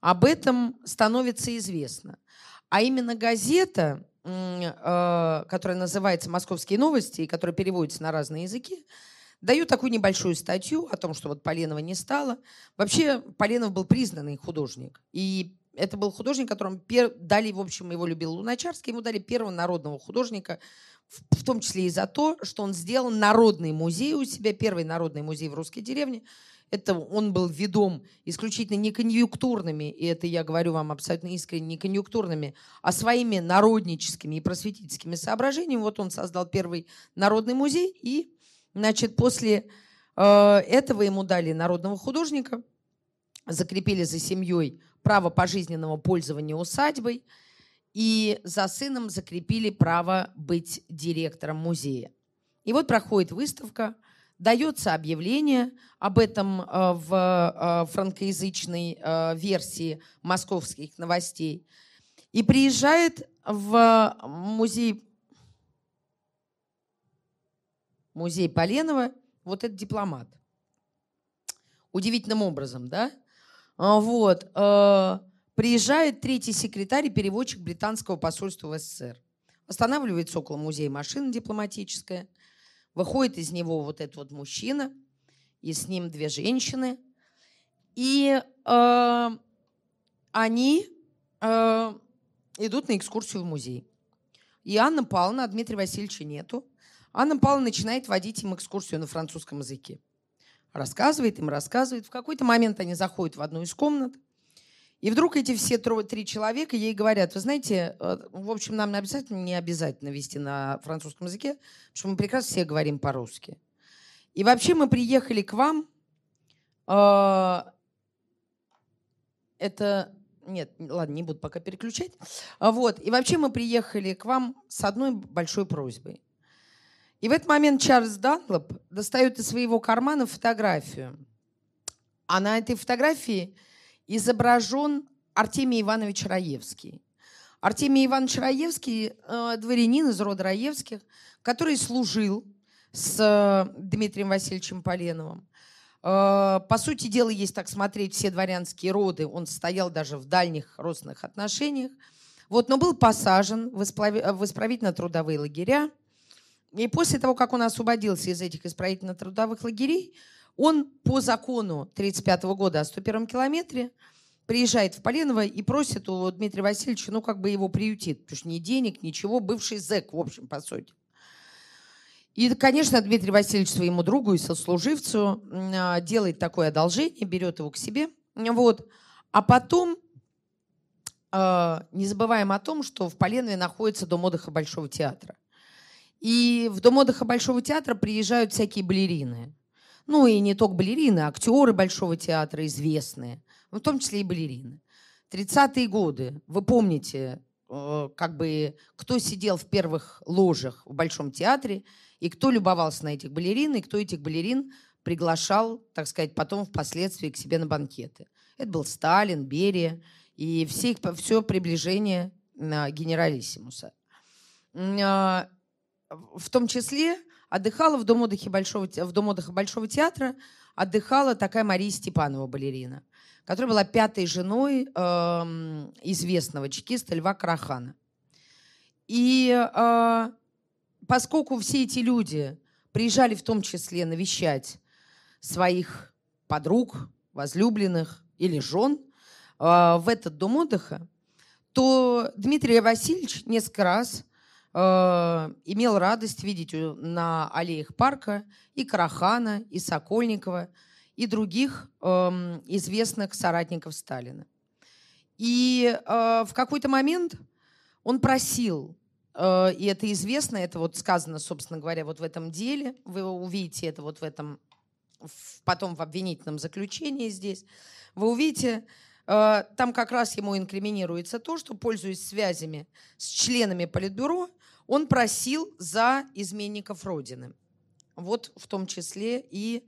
об этом становится известно. А именно газета, э, которая называется «Московские новости» и которая переводится на разные языки, Даю такую небольшую статью о том, что вот Поленова не стало. Вообще Поленов был признанный художник. И это был художник, которому пер... дали, в общем, его любил Луначарский, ему дали первого народного художника, в, том числе и за то, что он сделал народный музей у себя, первый народный музей в русской деревне. Это он был ведом исключительно не конъюнктурными, и это я говорю вам абсолютно искренне, не конъюнктурными, а своими народническими и просветительскими соображениями. Вот он создал первый народный музей и Значит, после э, этого ему дали народного художника, закрепили за семьей право пожизненного пользования усадьбой и за сыном закрепили право быть директором музея. И вот проходит выставка, дается объявление об этом э, в э, франкоязычной версии московских новостей. И приезжает в музей музей Поленова, вот этот дипломат. Удивительным образом, да? А, вот. Э, приезжает третий секретарь и переводчик британского посольства в СССР. Останавливается около музея машина дипломатическая. Выходит из него вот этот вот мужчина, и с ним две женщины. И э, они э, идут на экскурсию в музей. И Анна Павловна, а Дмитрия Васильевича нету. Анна Павловна начинает водить им экскурсию на французском языке. Рассказывает им, рассказывает. В какой-то момент они заходят в одну из комнат. И вдруг эти все три человека ей говорят, вы знаете, э, в общем, нам обязательно не обязательно вести на французском языке, потому что мы прекрасно все говорим по-русски. И вообще мы приехали к вам э, это... Нет, ладно, не буду пока переключать. Вот. И вообще мы приехали к вам с одной большой просьбой. И в этот момент Чарльз Данлоп достает из своего кармана фотографию. А на этой фотографии изображен Артемий Иванович Раевский. Артемий Иванович Раевский э, дворянин из рода Раевских, который служил с э, Дмитрием Васильевичем Поленовым. Э, по сути дела, есть так смотреть все дворянские роды, он стоял даже в дальних родственных отношениях. Вот, но был посажен в исправительно-трудовые лагеря. И после того, как он освободился из этих исправительно-трудовых лагерей, он по закону 1935 года о 101 километре приезжает в Поленово и просит у Дмитрия Васильевича, ну, как бы его приютит, потому что ни денег, ничего, бывший зэк, в общем, по сути. И, конечно, Дмитрий Васильевич своему другу и сослуживцу а, делает такое одолжение, берет его к себе. Вот. А потом а, не забываем о том, что в Поленове находится дом отдыха Большого театра. И в дом отдыха Большого театра приезжают всякие балерины. Ну и не только балерины, а актеры Большого театра известные, в том числе и балерины. 30-е годы, вы помните, э, как бы, кто сидел в первых ложах в Большом театре, и кто любовался на этих балерин, и кто этих балерин приглашал, так сказать, потом впоследствии к себе на банкеты. Это был Сталин, Берия и все, их, все приближение генералиссимуса. В том числе отдыхала в Дом отдыха Большого, в Дом отдыха Большого театра, отдыхала такая Мария Степанова, балерина, которая была пятой женой э, известного чекиста Льва Карахана. И э, поскольку все эти люди приезжали в том числе навещать своих подруг, возлюбленных или жен э, в этот дом отдыха, то Дмитрий Васильевич несколько раз имел радость видеть на аллеях парка и Карахана, и Сокольникова, и других э, известных соратников Сталина. И э, в какой-то момент он просил Э, и это известно, это вот сказано, собственно говоря, вот в этом деле. Вы увидите это вот в этом, потом в обвинительном заключении здесь. Вы увидите, э, там как раз ему инкриминируется то, что, пользуясь связями с членами Политбюро, он просил за изменников Родины. Вот в том числе и,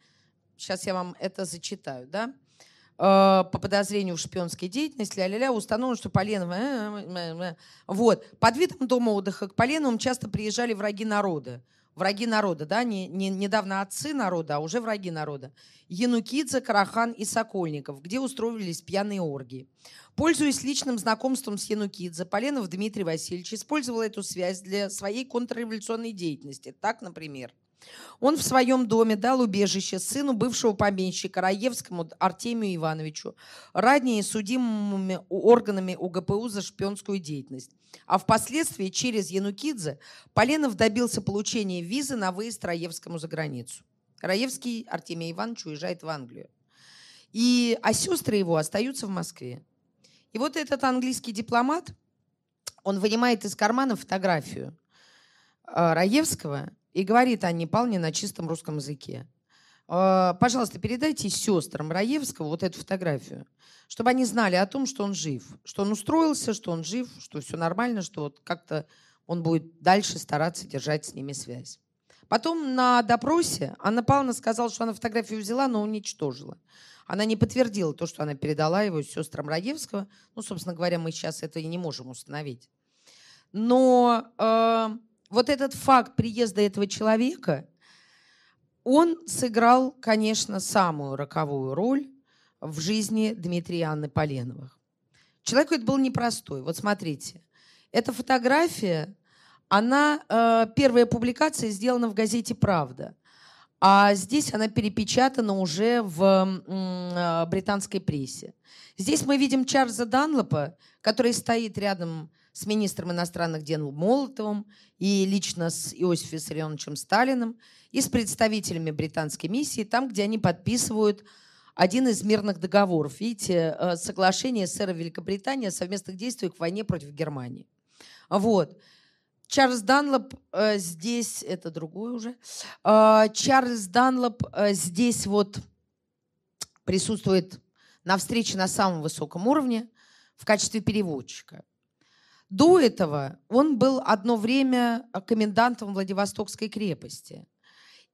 сейчас я вам это зачитаю, да, Э, по подозрению в шпионской деятельности, ля-ля-ля, установлено, что Поленова... Вот. Под видом дома отдыха к Поленовым часто приезжали враги народа. Враги народа, да, не, не, недавно отцы народа, а уже враги народа. Янукидзе, Карахан и Сокольников, где устроились пьяные оргии. Пользуясь личным знакомством с Янукидзе, Поленов Дмитрий Васильевич использовал эту связь для своей контрреволюционной деятельности. Так, например, он в своем доме дал убежище сыну бывшего помещика Раевскому Артемию Ивановичу, ранее судимыми органами УГПУ за шпионскую деятельность. А впоследствии через Янукидзе Поленов добился получения визы на выезд Раевскому за границу. Раевский Артемий Иванович уезжает в Англию. И, а сестры его остаются в Москве. И вот этот английский дипломат, он вынимает из кармана фотографию э, Раевского и говорит Анне Павловне на чистом русском языке. «А, пожалуйста, передайте сестрам Раевского вот эту фотографию, чтобы они знали о том, что он жив, что он устроился, что он жив, что все нормально, что вот как-то он будет дальше стараться держать с ними связь. Потом на допросе Анна Павловна сказала, что она фотографию взяла, но уничтожила. Она не подтвердила то, что она передала его сестрам Раевского. Ну, собственно говоря, мы сейчас это и не можем установить. Но э, вот этот факт приезда этого человека, он сыграл, конечно, самую роковую роль в жизни Дмитрия Анны Поленовых. Человек это был непростой. Вот смотрите, эта фотография, она, э, первая публикация сделана в газете «Правда», а здесь она перепечатана уже в э, британской прессе. Здесь мы видим Чарльза Данлопа, который стоит рядом с министром иностранных дел Молотовым и лично с Иосифом Виссарионовичем Сталиным и с представителями британской миссии, там, где они подписывают один из мирных договоров. Видите, э, соглашение СССР и Великобритании о совместных действиях в войне против Германии. Вот. Чарльз Данлоп э, здесь, это другой уже, э, Чарльз Данлоп э, здесь вот присутствует на встрече на самом высоком уровне в качестве переводчика. До этого он был одно время комендантом Владивостокской крепости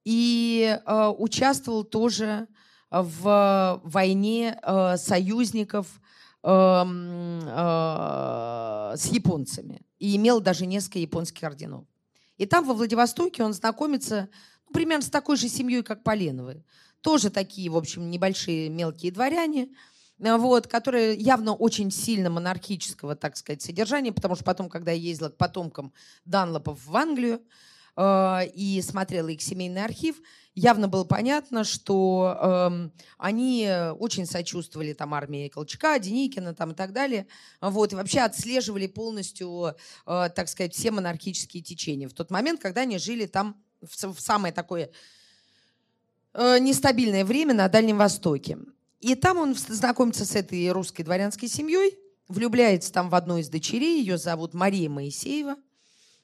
и э, участвовал тоже в войне э, союзников э, э, с японцами и имел даже несколько японских орденов. И там, во Владивостоке, он знакомится ну, примерно с такой же семьей, как Поленовы. Тоже такие, в общем, небольшие мелкие дворяне, э, вот, которые явно очень сильно монархического, так сказать, содержания, потому что потом, когда я ездила к потомкам Данлопов в Англию э, и смотрела их семейный архив, явно было понятно, что э, они очень сочувствовали там армии Колчака, Деникина там и так далее, вот, и вообще отслеживали полностью, э, так сказать, все монархические течения в тот момент, когда они жили там в, в самое такое э, нестабильное время на Дальнем Востоке. И там он знакомится с этой русской дворянской семьей, влюбляется там в одну из дочерей, ее зовут Мария Моисеева.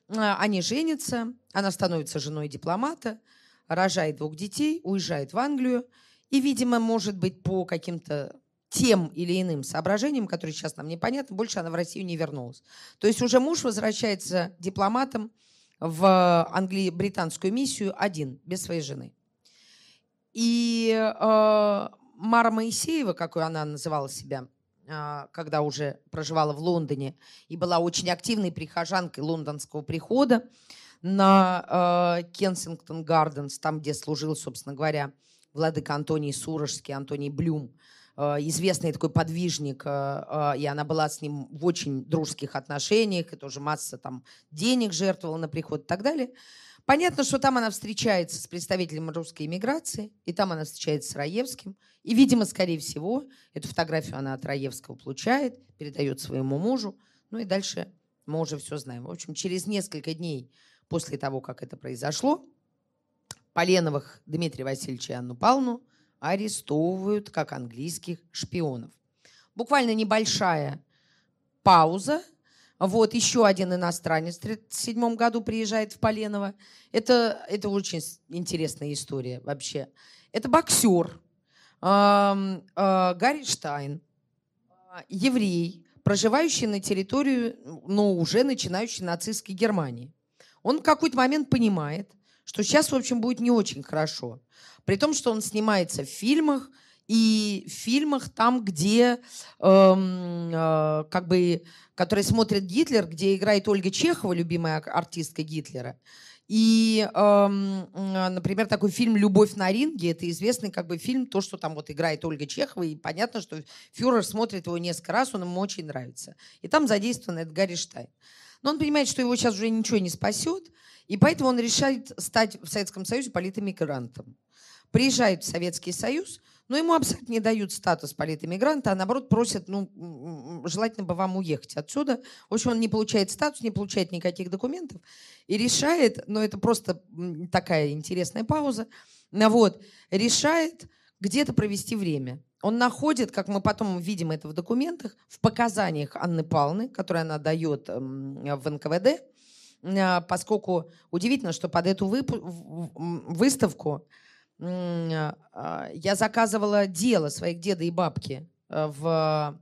Э, они женятся, она становится женой дипломата – рожает двух детей, уезжает в Англию и, видимо, может быть, по каким-то тем или иным соображениям, которые сейчас нам непонятны, больше она в Россию не вернулась. То есть уже муж возвращается дипломатом в Англии британскую миссию один, без своей жены. И э, Мара Моисеева, какой она называла себя, э, когда уже проживала в Лондоне и была очень активной прихожанкой лондонского прихода, на э, Кенсингтон Гарденс, там, где служил, собственно говоря, владыка Антоний Сурожский, Антоний Блюм, э, известный такой подвижник, и она была с ним в очень дружеских отношениях, и тоже масса там денег жертвовала на приход и так далее. Понятно, что там она встречается с представителем русской иммиграции, и там она встречается с Раевским. И, видимо, скорее всего, эту фотографию она от Раевского получает, передает своему мужу. Ну и дальше мы уже все знаем. В общем, через несколько дней после того, как это произошло, Поленовых Дмитрия Васильевича и Анну Павловну арестовывают как английских шпионов. Буквально небольшая пауза. Вот еще один иностранец в 1937 году приезжает в Поленово. Это, это очень интересная история вообще. Это боксер э, Гарри Штайн, э, еврей, проживающий на территории, но уже начинающей нацистской Германии. Он в какой-то момент понимает, что сейчас, в общем, будет не очень хорошо. При том, что он снимается в фильмах, и в фильмах там, где эм, э, как бы, которые смотрит Гитлер, где играет Ольга Чехова, любимая артистка Гитлера. И, эм, например, такой фильм «Любовь на ринге» — это известный как бы фильм, то, что там вот играет Ольга Чехова, и понятно, что фюрер смотрит его несколько раз, он ему очень нравится. И там задействован этот Гарри Штайн. Но он понимает, что его сейчас уже ничего не спасет, и поэтому он решает стать в Советском Союзе политэмигрантом. Приезжает в Советский Союз, но ему абсолютно не дают статус политэмигранта, а наоборот просят, ну, желательно бы вам уехать отсюда. В общем, он не получает статус, не получает никаких документов и решает, но это просто такая интересная пауза, вот, решает где-то провести время. Он находит, как мы потом видим это в документах, в показаниях Анны Павловны, которые она дает эм, в НКВД, э, поскольку удивительно, что под эту выставку я заказывала дело своих деда и бабки э, в,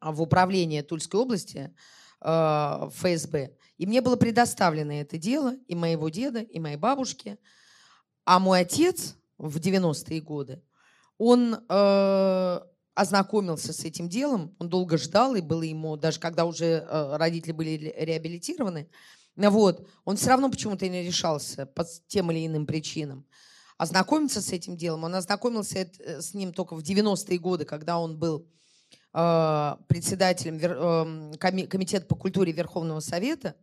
в управление Тульской области, в ФСБ. И мне было предоставлено это дело и моего деда, и моей бабушки. А мой отец в 90-е годы он э, ознакомился с этим делом, он долго ждал, и было ему, даже когда уже э, родители были реабилитированы, вот, он все равно почему-то не решался по тем или иным причинам ознакомиться с этим делом. Он ознакомился э, с ним только в 90-е годы, когда он был э, председателем э, Комитета по культуре Верховного Совета.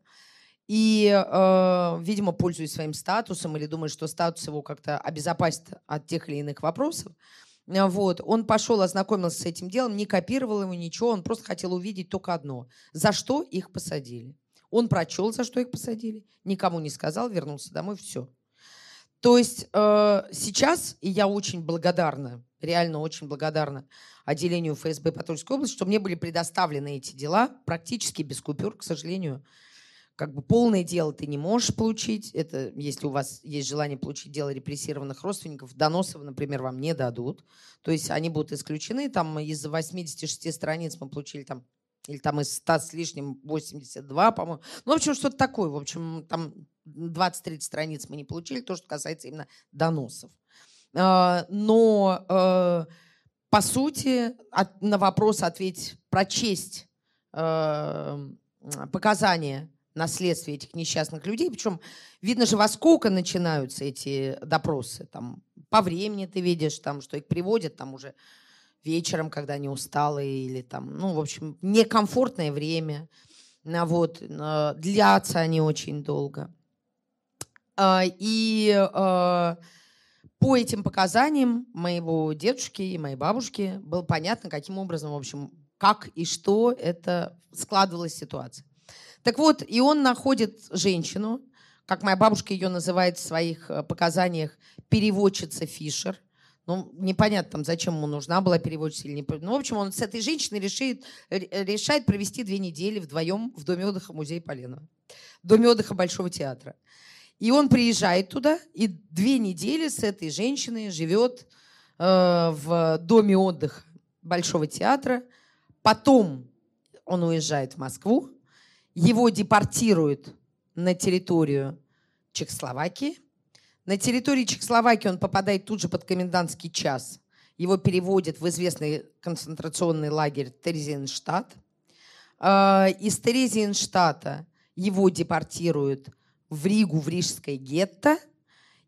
И, э, видимо, пользуясь своим статусом или думая, что статус его как-то обезопасит от тех или иных вопросов, вот, он пошел, ознакомился с этим делом, не копировал его ничего, он просто хотел увидеть только одно. За что их посадили. Он прочел, за что их посадили, никому не сказал, вернулся домой, все. То есть э, сейчас, и я очень благодарна, реально очень благодарна отделению ФСБ по области, что мне были предоставлены эти дела практически без купюр, к сожалению, как бы полное дело ты не можешь получить. Это если у вас есть желание получить дело репрессированных родственников, доносов, например, вам не дадут. То есть они будут исключены. Там из 86 страниц мы получили там или там из 100 с лишним 82, по-моему. Ну, в общем, что-то такое. В общем, там 20-30 страниц мы не получили, то, что касается именно доносов. А, но, э, по сути, на вопрос ответить, прочесть э, показания на следствие этих несчастных людей. Причем видно же, во сколько начинаются эти допросы. Там, по времени ты видишь, там, что их приводят там уже вечером, когда они усталые, или там, ну, в общем, некомфортное время. Вот, длятся они очень долго. А, и а, по этим показаниям моего дедушки и моей бабушки было понятно, каким образом, в общем, как и что это складывалась ситуация. Так вот, и он находит женщину, как моя бабушка ее называет в своих э, показаниях, переводчица Фишер. Ну, непонятно, там, зачем ему нужна была переводчица или не. Ну, в общем, он с этой женщиной решит, решает провести две недели вдвоем в Доме отдыха музея Поленова. Доме отдыха Большого театра. И он приезжает туда, и две недели с этой женщиной живет э, в Доме отдыха Большого театра. Потом он уезжает в Москву, его депортируют на территорию Чехословакии. На территории Чехословакии он попадает тут же под комендантский час. Его переводят в известный концентрационный лагерь Терезинштадт. А, из Терезинштадта его депортируют в Ригу, в Рижское гетто.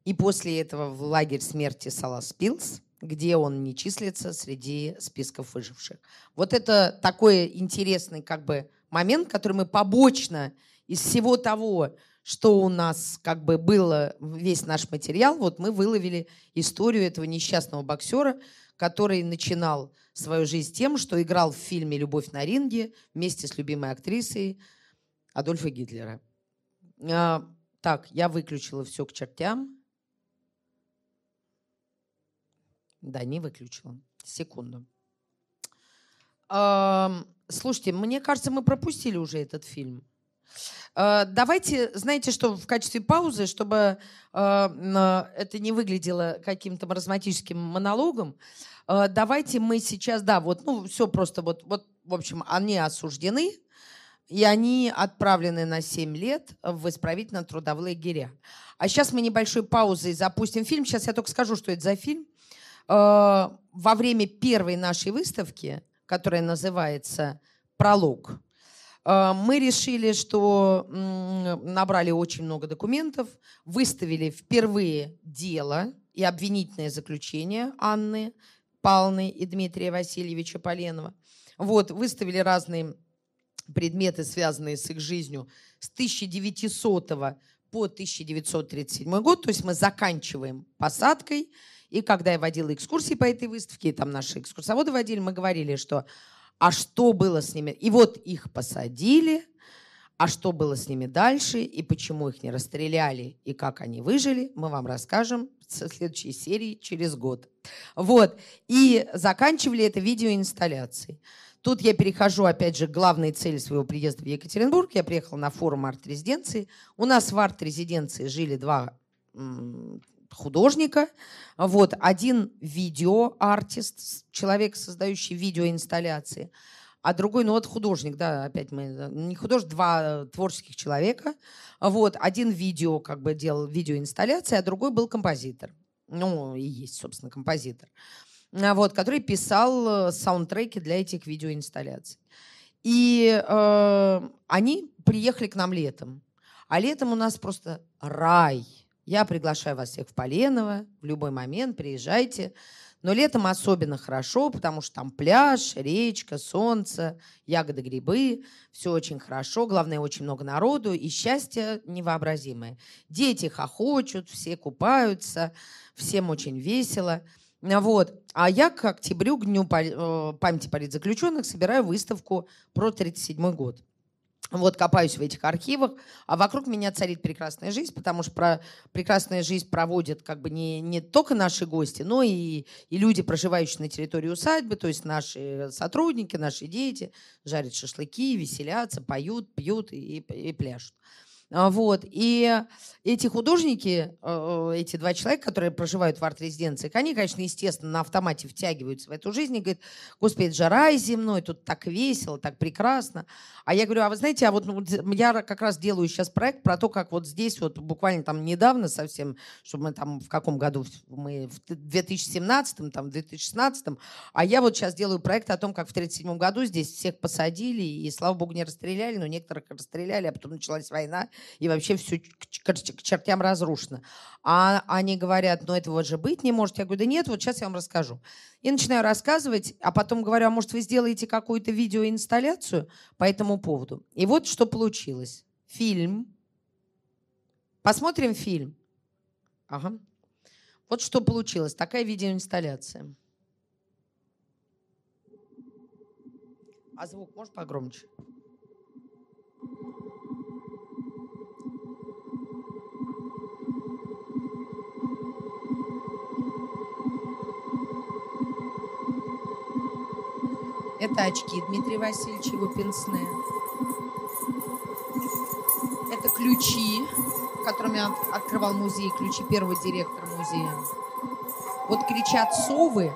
И после этого в лагерь смерти Саласпилс, где он не числится среди списков выживших. Вот это такой интересный как бы момент, который мы побочно из всего того, что у нас как бы было, весь наш материал, вот мы выловили историю этого несчастного боксера, который начинал свою жизнь тем, что играл в фильме «Любовь на ринге» вместе с любимой актрисой Адольфа Гитлера. А, так, я выключила все к чертям. Да, не выключила. Секунду. Слушайте, мне кажется, мы пропустили уже этот фильм. А, давайте, знаете, что в качестве паузы, чтобы а, это не выглядело каким-то маразматическим монологом, давайте мы сейчас, да, вот, ну, все просто вот, вот, в общем, они осуждены, и они отправлены на 7 лет в исправительно-трудовые лагеря. А сейчас мы небольшой паузой запустим фильм. Сейчас я только скажу, что это за фильм. Во время первой нашей выставки которая называется «Пролог». А, мы решили, что набрали очень много документов, выставили впервые дело и обвинительное заключение Анны Павловны и Дмитрия Васильевича Поленова. Вот, выставили разные предметы, связанные с их жизнью с 1900 по 1937 год. То есть мы заканчиваем посадкой – и когда я водила экскурсии по этой выставке, и там наши экскурсоводы водили, мы говорили, что а что было с ними? И вот их посадили, а что было с ними дальше, и почему их не расстреляли, и как они выжили, мы вам расскажем в следующей серии через год. Вот. И заканчивали это видеоинсталляцией. Тут я перехожу, опять же, к главной цели своего приезда в Екатеринбург. Я приехала на форум арт-резиденции. У нас в арт-резиденции жили два художника. Вот, один видеоартист, человек, создающий видеоинсталляции, а другой, ну вот художник, да, опять мы, не художник, два творческих человека. Вот, один видео как бы делал видеоинсталляции, а другой был композитор. Ну, и есть, собственно, композитор. А вот, который писал э, саундтреки для этих видеоинсталляций. И э, они приехали к нам летом. А летом у нас просто рай – я приглашаю вас всех в Поленово. В любой момент приезжайте. Но летом особенно хорошо, потому что там пляж, речка, солнце, ягоды, грибы. Все очень хорошо. Главное, очень много народу и счастье невообразимое. Дети хохочут, все купаются, всем очень весело. Вот. А я к октябрю, к Дню э, памяти политзаключенных, собираю выставку про 1937 год. Вот копаюсь в этих архивах, а вокруг меня царит прекрасная жизнь, потому что про прекрасная жизнь проводят как бы не, не только наши гости, но и, и люди, проживающие на территории усадьбы, то есть наши сотрудники, наши дети, жарят шашлыки, веселятся, поют, пьют и, и, и пляшут. А, вот. И эти художники, э, эти два человека, которые проживают в арт-резиденциях, они, конечно, естественно, на автомате втягиваются в эту жизнь и говорят, господи, это же рай земной, тут так весело, так прекрасно. А я говорю, а вы знаете, а вот ну, я как раз делаю сейчас проект про то, как вот здесь вот буквально там недавно совсем, что мы там в каком году, мы в 2017, там, в 2016, а я вот сейчас делаю проект о том, как в 1937 году здесь всех посадили, и, слава богу, не расстреляли, но некоторых расстреляли, а потом началась война, и вообще все к, чертям разрушено. А они говорят, ну этого же быть не может. Я говорю, да нет, вот сейчас я вам расскажу. И начинаю рассказывать, а потом говорю, а может вы сделаете какую-то видеоинсталляцию по этому поводу. И вот что получилось. Фильм. Посмотрим фильм. Ага. Вот что получилось. Такая видеоинсталляция. А звук может погромче? Это очки Дмитрия Васильевича, пенсне. Это ключи, которыми он открывал музей, ключи первого директора музея. Вот кричат совы.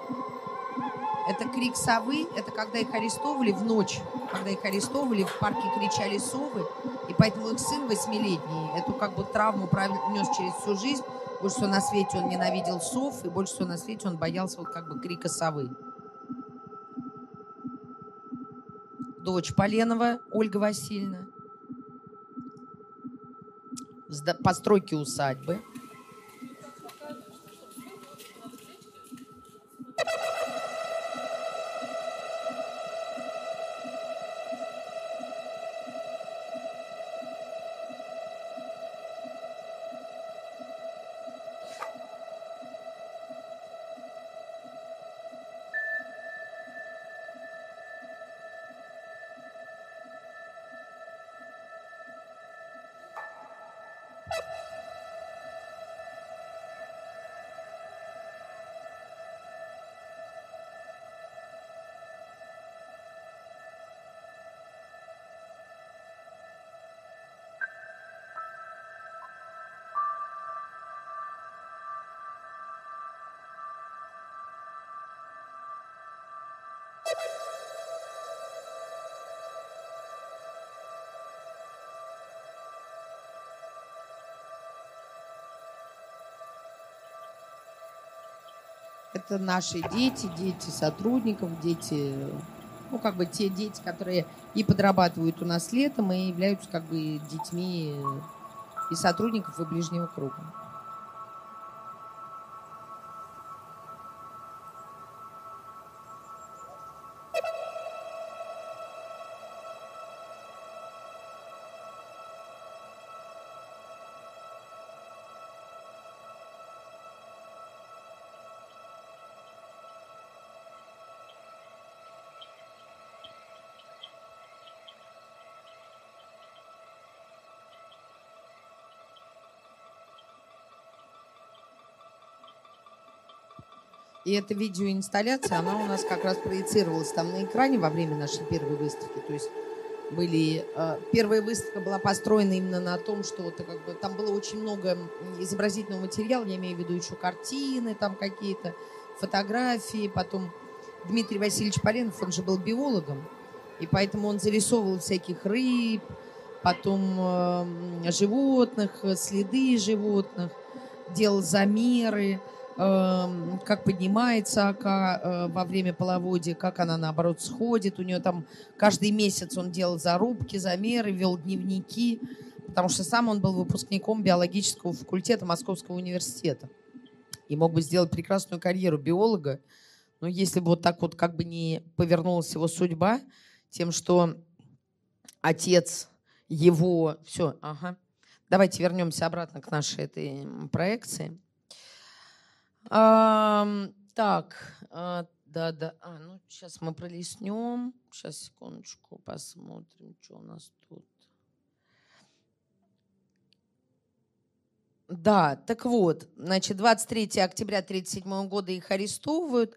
Это крик совы, это когда их арестовывали в ночь, когда их арестовывали, в парке кричали совы, и поэтому их сын восьмилетний эту как бы травму нес через всю жизнь. Больше всего на свете он ненавидел сов, и больше всего на свете он боялся вот как бы крика совы. Дочь Поленова Ольга Васильевна, постройки усадьбы. Это наши дети, дети сотрудников, дети, ну, как бы те дети, которые и подрабатывают у нас летом, и являются как бы детьми и сотрудников, и ближнего круга. И эта видеоинсталляция, она у нас как раз проецировалась там на экране во время нашей первой выставки. То есть были... Э, первая выставка была построена именно на том, что вот, как бы, там было очень много изобразительного материала, я имею в виду еще картины там какие-то, фотографии. Потом Дмитрий Васильевич Поленов, он же был биологом, и поэтому он зарисовывал всяких рыб, потом э, животных, следы животных, делал замеры. Эм, как поднимается ока э, во время половодья, как она, наоборот, сходит. У нее там каждый месяц он делал зарубки, замеры, вел дневники, потому что сам он был выпускником биологического факультета Московского университета и мог бы сделать прекрасную карьеру биолога, но если бы вот так вот как бы не повернулась его судьба тем, что отец его... Все, ага. Давайте вернемся обратно к нашей этой проекции. Так, да, да. А, ну, сейчас мы пролистнем. Сейчас, секундочку, посмотрим, что у нас тут. Да, так вот, значит, 23 октября 1937 года их арестовывают.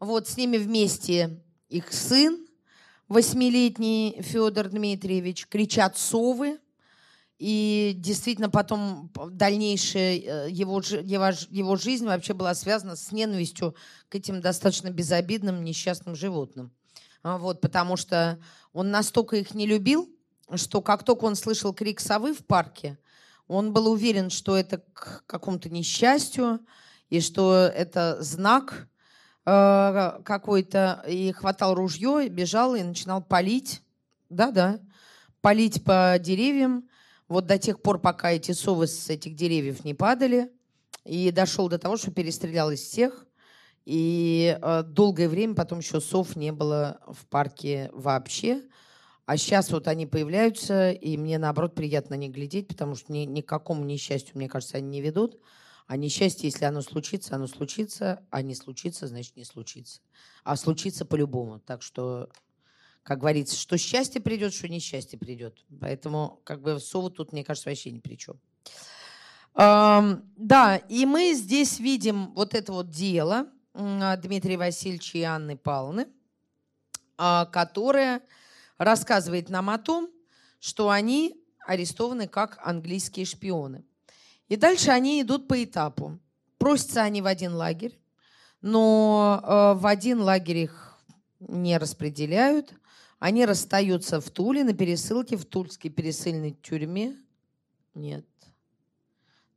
Вот с ними вместе их сын, восьмилетний Федор Дмитриевич, кричат совы. И действительно потом дальнейшая э, его, его, его жизнь вообще была связана с ненавистью к этим достаточно безобидным несчастным животным. А, вот, потому что он настолько их не любил, что как только он слышал крик совы в парке, он был уверен, что это к какому-то несчастью, и что это знак э, какой-то, и хватал ружье, и бежал, и начинал палить, да-да, палить по деревьям, вот до тех пор, пока эти совы с этих деревьев не падали, и дошел до того, что перестрелял из всех, и э, долгое время потом еще сов не было в парке вообще. А сейчас вот они появляются, и мне, наоборот, приятно не глядеть, потому что ни, ни к какому несчастью, мне кажется, они не ведут. А несчастье, если оно случится, оно случится, а не случится, значит, не случится. А случится по-любому. Так что, как говорится, что счастье придет, что несчастье придет. Поэтому, как бы, совы тут, мне кажется, вообще ни при чем. Да, и мы здесь видим вот это вот дело – Дмитрия Васильевича и Анны Павловны, а, которая рассказывает нам о том, что они арестованы как английские шпионы. И дальше они идут по этапу. Просятся они в один лагерь, но э, в один лагерь их не распределяют. Они расстаются в Туле на пересылке в Тульской пересыльной тюрьме. Нет,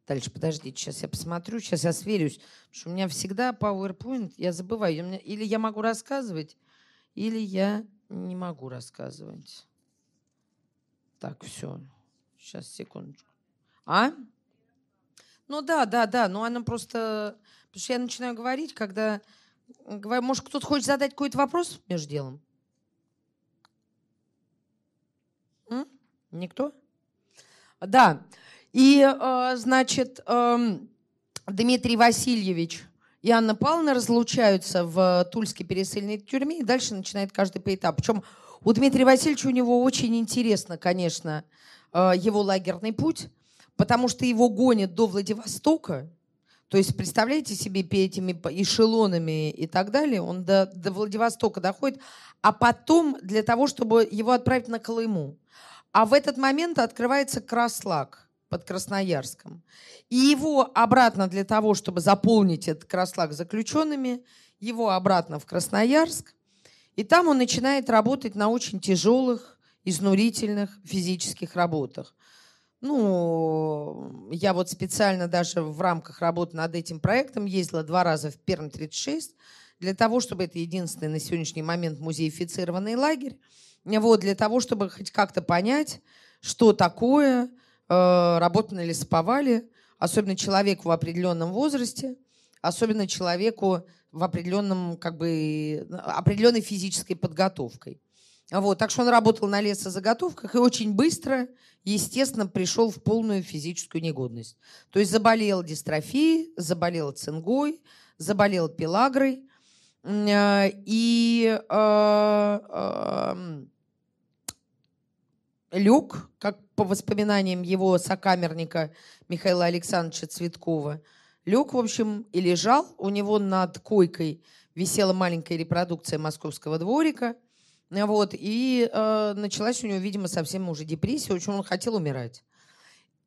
Дальше, подождите, сейчас я посмотрю, сейчас я сверюсь. Потому что у меня всегда PowerPoint, я забываю. меня, или я могу рассказывать, или я не могу рассказывать. Так, все. Сейчас, секундочку. А? Ну да, да, да. Ну она просто... Потому что я начинаю говорить, когда... Может, кто-то хочет задать какой-то вопрос между делом? М? Никто? Да. И, э, значит, эм, Дмитрий Васильевич и Анна Павловна разлучаются в Тульской пересыльной тюрьме, и дальше начинает каждый по этапу. Причем у Дмитрия Васильевича у него очень интересно, конечно, э, его лагерный путь, потому что его гонят до Владивостока, то есть, представляете себе, этими эшелонами и так далее, он до, до Владивостока доходит, а потом для того, чтобы его отправить на Колыму. А в этот момент открывается Краслак – под Красноярском. И его обратно для того, чтобы заполнить этот краслак заключенными, его обратно в Красноярск. И там он начинает работать на очень тяжелых, изнурительных физических работах. Ну, я вот специально даже в рамках работы над этим проектом ездила два раза в Перм 36 для того, чтобы это единственный на сегодняшний момент музеифицированный лагерь, вот, для того, чтобы хоть как-то понять, что такое э, работа на лесоповале, особенно человеку в определенном возрасте, особенно человеку в определенном, как бы, определенной физической подготовкой. Вот, так что он работал на лесозаготовках и очень быстро, естественно, пришел в полную физическую негодность. То есть заболел дистрофией, заболел цингой, заболел пелагрой. Э, и э, э, лег, как по воспоминаниям его сокамерника Михаила Александровича Цветкова, лег, в общем, и лежал. У него над койкой висела маленькая репродукция московского дворика. Вот, и э, началась у него, видимо, совсем уже депрессия. Общем, он хотел умирать.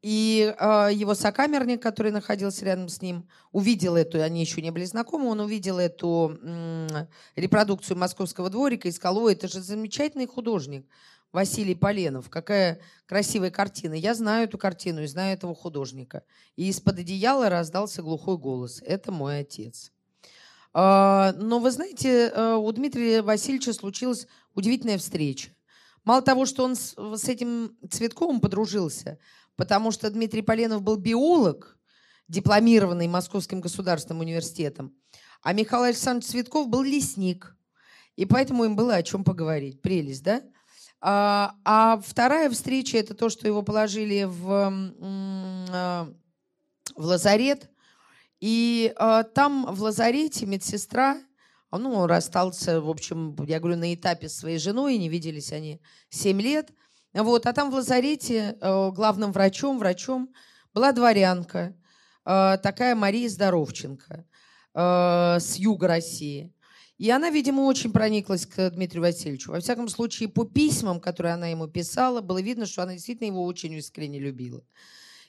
И э, его сокамерник, который находился рядом с ним, увидел эту, они еще не были знакомы, он увидел эту м, репродукцию московского дворика и сказал, ой, это же замечательный художник. Василий Поленов. Какая красивая картина. Я знаю эту картину и знаю этого художника. И из-под одеяла раздался глухой голос. Это мой отец. А, но вы знаете, э, у Дмитрия Васильевича случилась удивительная встреча. Мало того, что он с, этим Цветковым подружился, потому что Дмитрий Поленов был биолог, дипломированный Московским государственным университетом, а Михаил Александрович Цветков был лесник. И поэтому им было о чем поговорить. Прелесть, да? А, а вторая встреча это то, что его положили в, а, в лазарет. И а, там в лазарете медсестра, ну, расстался, в общем, я говорю, на этапе с своей женой, не виделись они 7 лет. Вот, а там в лазарете главным врачом, врачом была дворянка, такая Мария Здоровченко с юга России. И она, видимо, очень прониклась к Дмитрию Васильевичу. Во всяком случае, по письмам, которые она ему писала, было видно, что она действительно его очень искренне любила.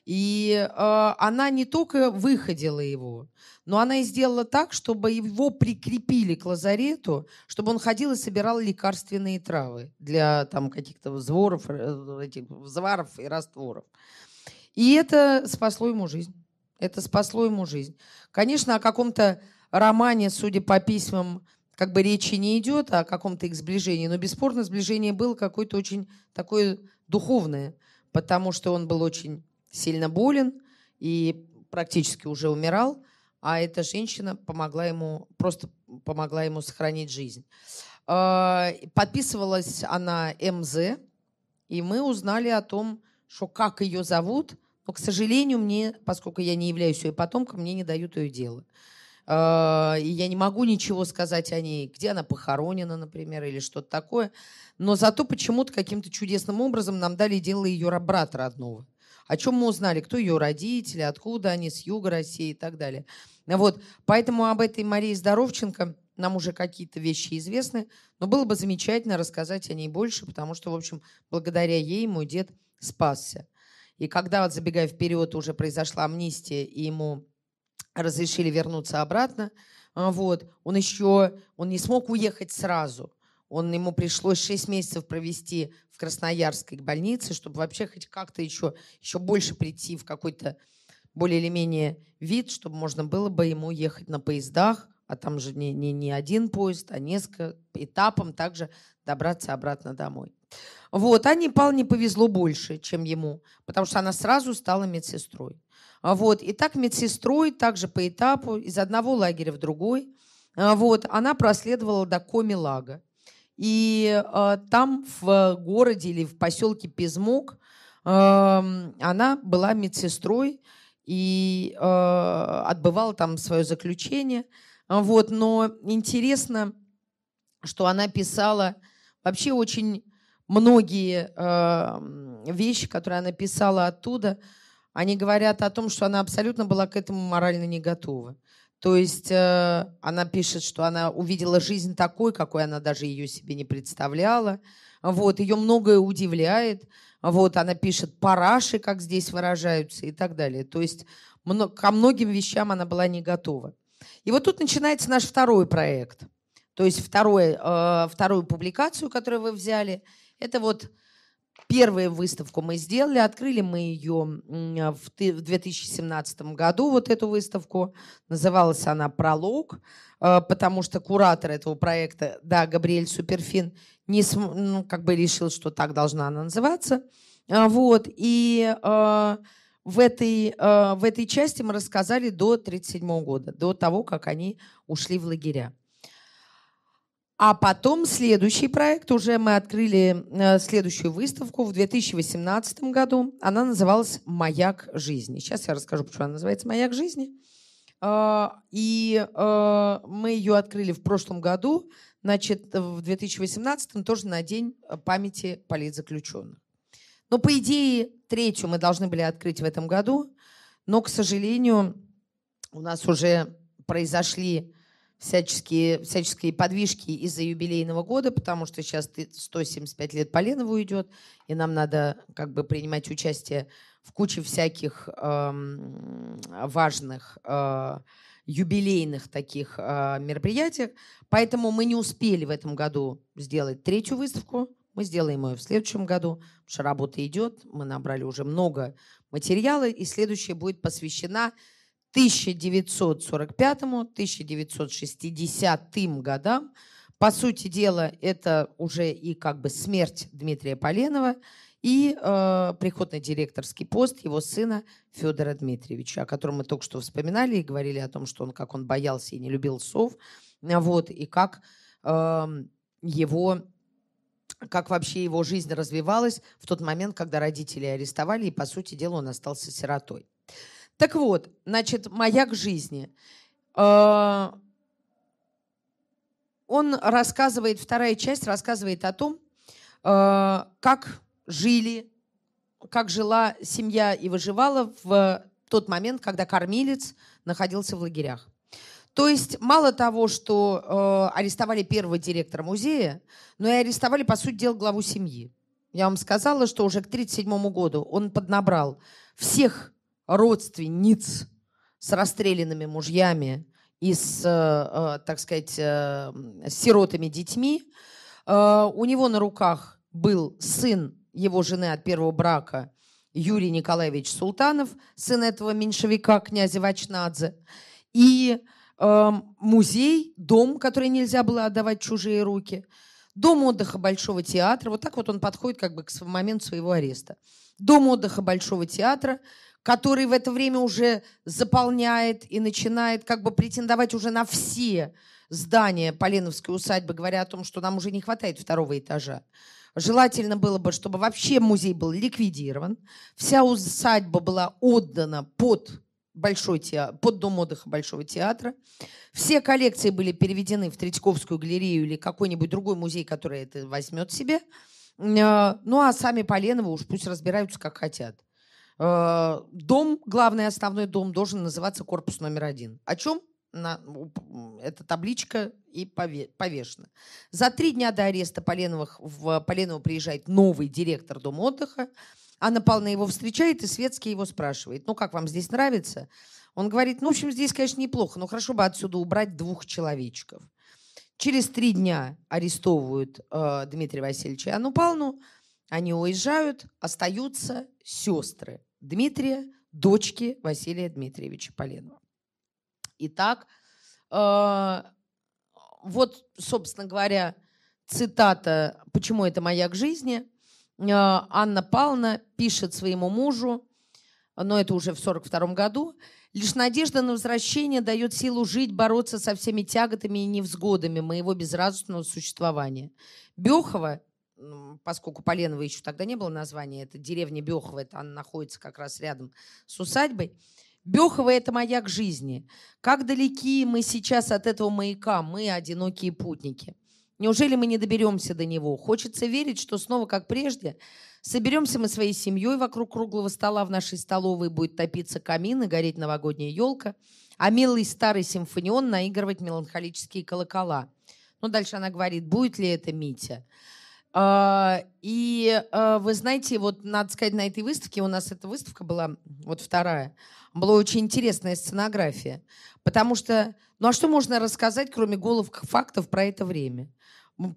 И э, она не только выходила его, но она и сделала так, чтобы его прикрепили к лазарету, чтобы он ходил и собирал лекарственные травы для там каких-то взворов, э, этих взваров и растворов. И это спасло ему жизнь. Это спасло ему жизнь. Конечно, о каком-то романе, судя по письмам как бы речи не идет о каком-то их сближении, но бесспорно сближение было какое-то очень такое духовное, потому что он был очень сильно болен и практически уже умирал, а эта женщина помогла ему, просто помогла ему сохранить жизнь. А, подписывалась она МЗ, и мы узнали о том, что как ее зовут, но, к сожалению, мне, поскольку я не являюсь ее потомком, мне не дают ее дело. А, и я не могу ничего сказать о ней, где она похоронена, например, или что-то такое. Но зато почему-то каким-то чудесным образом нам дали дело ее брата родного. О чем мы узнали, кто ее родители, откуда они, с юга России и так далее. Вот. Поэтому об этой Марии Здоровченко нам уже какие-то вещи известны, но было бы замечательно рассказать о ней больше, потому что, в общем, благодаря ей мой дед спасся. И когда, вот забегая вперед, уже произошла амнистия, и ему разрешили вернуться обратно. А, вот. Он еще, он не смог уехать сразу. Он, ему пришлось 6 месяцев провести в Красноярской больнице, чтобы вообще хоть как-то еще, еще больше прийти в какой-то более или менее вид, чтобы можно было бы ему ехать на поездах, а там же не, не, не один поезд, а несколько этапом также добраться обратно домой. Вот, Ане Павловне повезло больше, чем ему, потому что она сразу стала медсестрой. А вот. И так медсестрой, также по этапу, из одного лагеря в другой. А вот. Она проследовала до Коми-Лага. И э, там, в городе или в поселке Пизмок, э, она была медсестрой и э, отбывала там свое заключение. Вот. Но интересно, что она писала вообще очень многие э, вещи, которые она писала оттуда – они говорят о том, что она абсолютно была к этому морально не готова. То есть э, она пишет, что она увидела жизнь такой, какой она даже ее себе не представляла. Вот, ее многое удивляет. Вот, она пишет параши, как здесь выражаются и так далее. То есть ко многим вещам она была не готова. И вот тут начинается наш второй проект. То есть второй, э, вторую публикацию, которую вы взяли, это вот Первую выставку мы сделали, открыли мы ее в 2017 году, вот эту выставку. Называлась она «Пролог», э, потому что куратор этого проекта, да, Габриэль Суперфин, не, ну, как бы решил, что так должна она называться. А, вот, и э, в этой, э, в этой части мы рассказали до 1937 года, до того, как они ушли в лагеря. А потом следующий проект, уже мы открыли э, следующую выставку в 2018 году. Она называлась «Маяк жизни». Сейчас я расскажу, почему она называется «Маяк жизни». А, и э, мы ее открыли в прошлом году, значит, в 2018 тоже на День памяти политзаключенных. Но, по идее, третью мы должны были открыть в этом году, но, к сожалению, у нас уже произошли всяческие, всяческие подвижки из-за юбилейного года, потому что сейчас 175 лет Поленову идет, и нам надо как бы принимать участие в куче всяких э, важных э, юбилейных таких э, мероприятиях. Поэтому мы не успели в этом году сделать третью выставку. Мы сделаем ее в следующем году, потому что работа идет. Мы набрали уже много материала, и следующая будет посвящена 1945-1960 годам. По сути дела, это уже и как бы смерть Дмитрия Поленова и э, приход на директорский пост его сына Федора Дмитриевича, о котором мы только что вспоминали и говорили о том, что он как он боялся и не любил сов, вот, и как э, его как вообще его жизнь развивалась в тот момент, когда родители арестовали, и, по сути дела, он остался сиротой. Так вот, значит, маяк жизни. А, он рассказывает, вторая часть рассказывает о том, а, как жили, как жила семья и выживала в тот момент, когда кормилец находился в лагерях. То есть мало того, что э, арестовали первого директора музея, но и арестовали, по сути дела, главу семьи. Я вам сказала, что уже к 1937 году он поднабрал всех родственниц с расстрелянными мужьями и с, э, э, так сказать, э, сиротами детьми. У него на руках был сын его жены от первого брака Юрий Николаевич Султанов, сын этого меньшевика, князя Вачнадзе. И музей, дом, который нельзя было отдавать чужие руки, дом отдыха Большого театра. Вот так вот он подходит как бы к моменту своего ареста. Дом отдыха Большого театра, который в это время уже заполняет и начинает как бы претендовать уже на все здания Поленовской усадьбы, говоря о том, что нам уже не хватает второго этажа. Желательно было бы, чтобы вообще музей был ликвидирован, вся усадьба была отдана под Большой театр, под Дом отдыха Большого театра. Все коллекции были переведены в Третьяковскую галерею или какой-нибудь другой музей, который это возьмет себе. Э, ну а сами Поленовы уж пусть разбираются как хотят. Э, дом, главный основной дом, должен называться корпус номер один. О чем на, эта табличка и повешена. За три дня до ареста Поленовых в Поленово приезжает новый директор Дома отдыха. Анна Павловна его встречает, и Светский его спрашивает, ну как вам здесь нравится? Он говорит, ну, в общем, здесь, конечно, неплохо, но хорошо бы отсюда убрать двух человечков. Через три дня арестовывают э, Дмитрия Васильевича и Анну Павловну. Они уезжают, остаются сестры Дмитрия, дочки Василия Дмитриевича Поленова. Итак, э, вот, собственно говоря, цитата «Почему это маяк жизни?» э, Анна Павловна пишет своему мужу, но это уже в 1942 году, «Лишь надежда на возвращение дает силу жить, бороться со всеми тяготами и невзгодами моего безрадостного существования. Бехова, поскольку Поленова еще тогда не было названия, это деревня Бехова, это она находится как раз рядом с усадьбой, Бехова – это маяк жизни. Как далеки мы сейчас от этого маяка, мы одинокие путники. Неужели мы не доберемся до него? Хочется верить, что снова, как прежде, соберемся мы своей семьей вокруг круглого стола в нашей столовой, будет топиться камин и гореть новогодняя елка, а милый старый симфонион наигрывать меланхолические колокола. Ну, дальше она говорит, будет ли это Митя? А, и а, вы знаете, вот надо сказать, на этой выставке, у нас эта выставка была, вот вторая, была очень интересная сценография. Потому что, ну а что можно рассказать, кроме голов фактов про это время?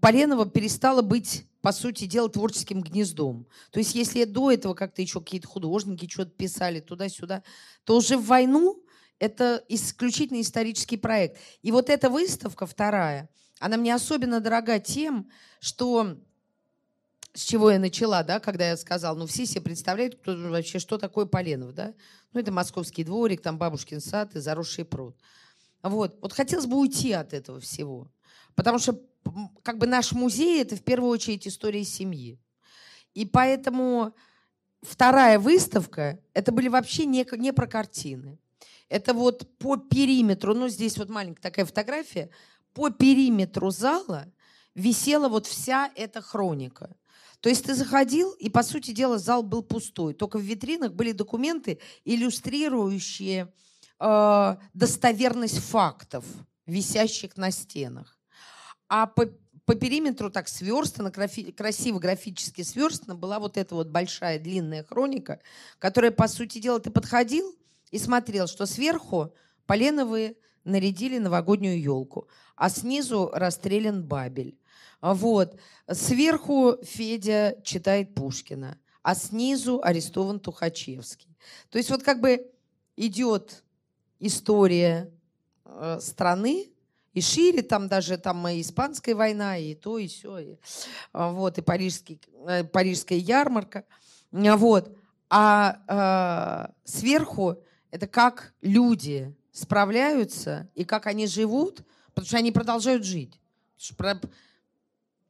Поленова перестала быть, по сути дела, творческим гнездом. То есть если до этого как-то еще какие-то художники что-то писали туда-сюда, то уже в войну это исключительно исторический проект. И вот эта выставка вторая, она мне особенно дорога тем, что с чего я начала, да, когда я сказала, ну все себе представляют, кто вообще, что такое Поленов, да? Ну это московский дворик, там бабушкин сад и заросший пруд. Вот. Вот хотелось бы уйти от этого всего. Потому что как бы наш музей – это в первую очередь история семьи. И поэтому вторая выставка – это были вообще не, не про картины. Это вот по периметру, ну здесь вот маленькая такая фотография, по периметру зала висела вот вся эта хроника. То есть ты заходил, и, по сути дела, зал был пустой. Только в витринах были документы, иллюстрирующие э, достоверность фактов, висящих на стенах. А по, по периметру так сверстана, графи, красиво графически сверстана была вот эта вот большая длинная хроника, которая, по сути дела, ты подходил и смотрел, что сверху Поленовые нарядили новогоднюю елку, а снизу расстрелян Бабель. Вот. Сверху Федя читает Пушкина, а снизу арестован Тухачевский. То есть вот как бы идет история э, страны, и шире, там даже там и испанская война, и то, и все, и, а, вот, и парижский, э, парижская ярмарка. Вот. А э, сверху это как люди справляются и как они живут, потому что они продолжают жить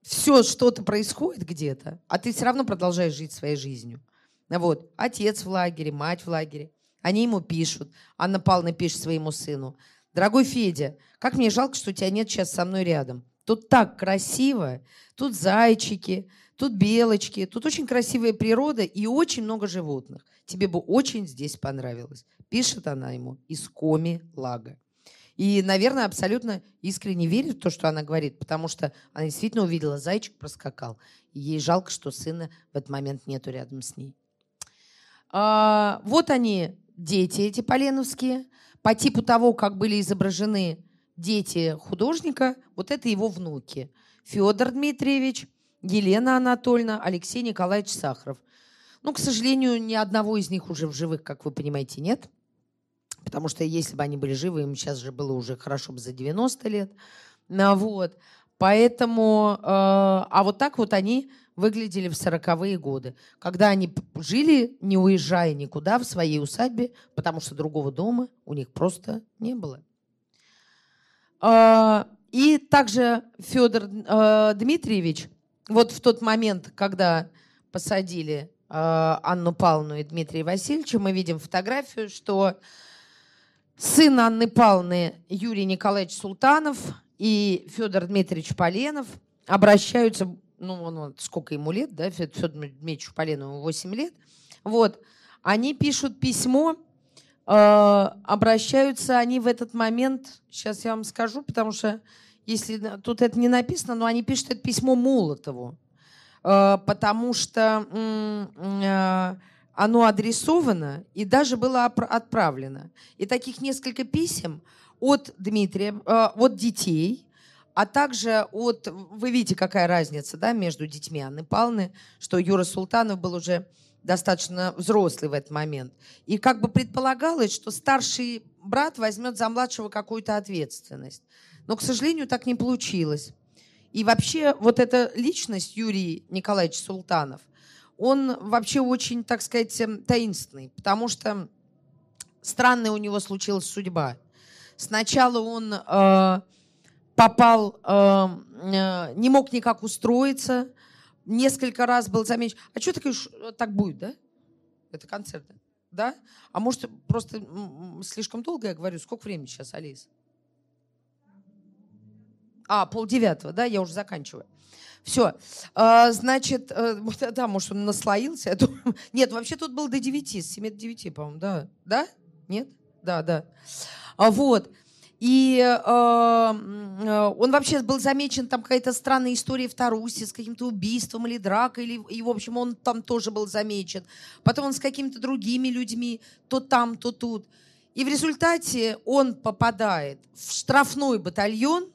все что-то происходит где-то, а ты все равно продолжаешь жить своей жизнью. Вот. Отец в лагере, мать в лагере. Они ему пишут. Анна Павловна пишет своему сыну. Дорогой Федя, как мне жалко, что тебя нет сейчас со мной рядом. Тут так красиво. Тут зайчики, тут белочки. Тут очень красивая природа и очень много животных. Тебе бы очень здесь понравилось. Пишет она ему из Коми Лага. И, наверное, абсолютно искренне верит в то, что она говорит, потому что она действительно увидела, зайчик проскакал. И ей жалко, что сына в этот момент нету рядом с ней. А, вот они, дети эти поленовские. По типу того, как были изображены дети художника, вот это его внуки. Федор Дмитриевич, Елена Анатольевна, Алексей Николаевич Сахаров. Ну, к сожалению, ни одного из них уже в живых, как вы понимаете, нет. Потому что если бы они были живы, им сейчас же было уже хорошо бы за 90 лет. Ну, вот. Поэтому, э, а вот так вот они выглядели в 40-е годы, когда они жили, не уезжая никуда, в своей усадьбе, потому что другого дома у них просто не было. Э, и также Федор э, Дмитриевич, вот в тот момент, когда посадили э, Анну Павловну и Дмитрия Васильевича, мы видим фотографию, что сын Анны Павловны Юрий Николаевич Султанов и Федор Дмитриевич Поленов обращаются, ну, он, он, сколько ему лет, да, Федор Дмитриевичу Поленову 8 лет, вот, они пишут письмо, э, обращаются они в этот момент, сейчас я вам скажу, потому что если тут это не написано, но они пишут это письмо Молотову, э, потому что э, оно адресовано и даже было отправлено. И таких несколько писем от Дмитрия, э, от детей, а также от... Вы видите, какая разница да, между детьми Анны Павловны, что Юра Султанов был уже достаточно взрослый в этот момент. И как бы предполагалось, что старший брат возьмет за младшего какую-то ответственность. Но, к сожалению, так не получилось. И вообще вот эта личность Юрий Николаевич Султанов – он вообще очень, так сказать, эм, таинственный, потому что странная у него случилась судьба. Сначала он э, попал, э, э, не мог никак устроиться, несколько раз был замечен. А что такое, так будет, да? Это концерт, да? А может, просто слишком долго я говорю? Сколько времени сейчас, Алис? А, полдевятого, да, я уже заканчиваю. Все. А, значит, э, да, может, он наслоился. Нет, вообще тут был до 9, с 7 до 9, по-моему, да. Да? Нет? Да, да. А, вот. И э, э, он вообще был замечен, там какая-то странная история в Тарусе с каким-то убийством или дракой, или, и, в общем, он там тоже был замечен. Потом он с какими-то другими людьми, то там, то тут. И в результате он попадает в штрафной батальон,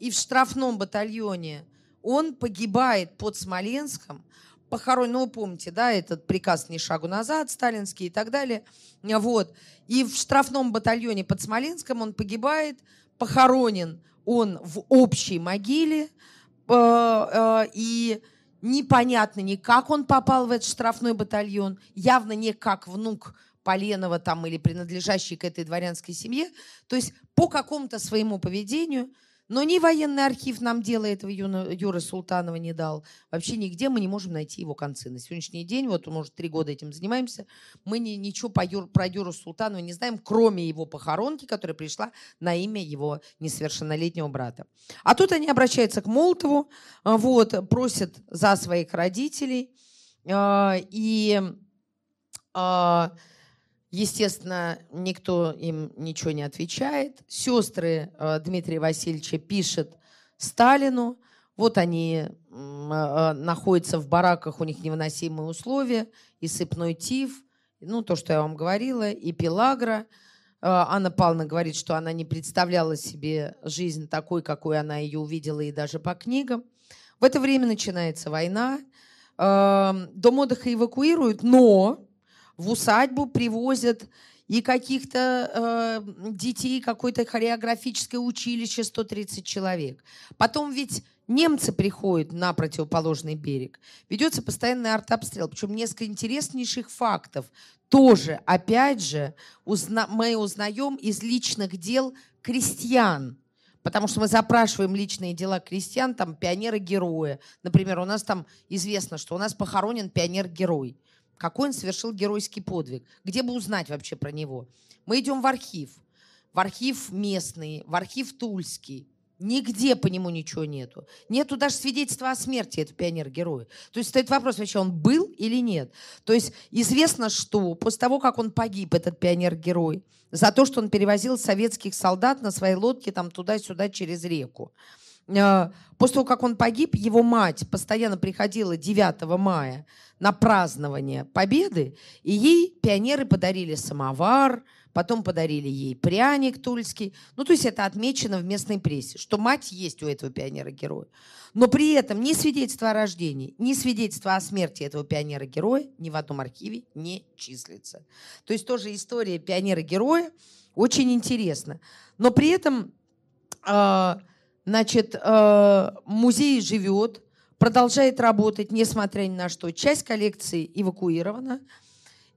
и в штрафном батальоне он погибает под Смоленском, похоронен, ну, помните, да, этот приказ «Ни шагу назад», сталинский и так далее. Вот. И в штрафном батальоне под Смоленском он погибает, похоронен он в общей могиле, э, э, и непонятно ни как он попал в этот штрафной батальон, явно не как внук Поленова там или принадлежащий к этой дворянской семье. То есть по какому-то своему поведению – но ни военный архив нам дела этого Юры Султанова не дал. Вообще нигде мы не можем найти его концы. На сегодняшний день, вот, может, три года этим занимаемся, мы ни, ничего по Юр, про Юру Султанова не знаем, кроме его похоронки, которая пришла на имя его несовершеннолетнего брата. А тут они обращаются к Молотову, вот, просят за своих родителей. А, и а, Естественно, никто им ничего не отвечает. Сестры э, Дмитрия Васильевича пишут Сталину. Вот они э, находятся в бараках, у них невыносимые условия, и сыпной тиф, ну, то, что я вам говорила, и пелагра. Э, Анна Павловна говорит, что она не представляла себе жизнь такой, какой она ее увидела, и даже по книгам. В это время начинается война. Дом отдыха эвакуируют, но в усадьбу привозят и каких-то э, детей, какое-то хореографическое училище 130 человек. Потом ведь немцы приходят на противоположный берег. Ведется постоянный артобстрел. Причем несколько интереснейших фактов. Тоже, опять же, узна- мы узнаем из личных дел крестьян. Потому что мы запрашиваем личные дела крестьян, там пионеры-герои. Например, у нас там известно, что у нас похоронен пионер-герой какой он совершил геройский подвиг, где бы узнать вообще про него. Мы идем в архив, в архив местный, в архив Тульский. Нигде по нему ничего нету. Нету даже свидетельства о смерти этого пионера-героя. То есть стоит вопрос вообще, он был или нет. То есть известно, что после того, как он погиб, этот пионер-герой, за то, что он перевозил советских солдат на своей лодке там туда-сюда через реку. Э, после того, как он погиб, его мать постоянно приходила 9 мая на празднование Победы, и ей пионеры подарили самовар, потом подарили ей пряник тульский. Ну, то есть это отмечено в местной прессе, что мать есть у этого пионера-героя. Но при этом ни свидетельство о рождении, ни свидетельство о смерти этого пионера-героя ни в одном архиве не числится. То есть тоже история пионера-героя очень интересна. Но при этом, э, значит, э, музей живет, продолжает работать, несмотря ни на что. Часть коллекции эвакуирована.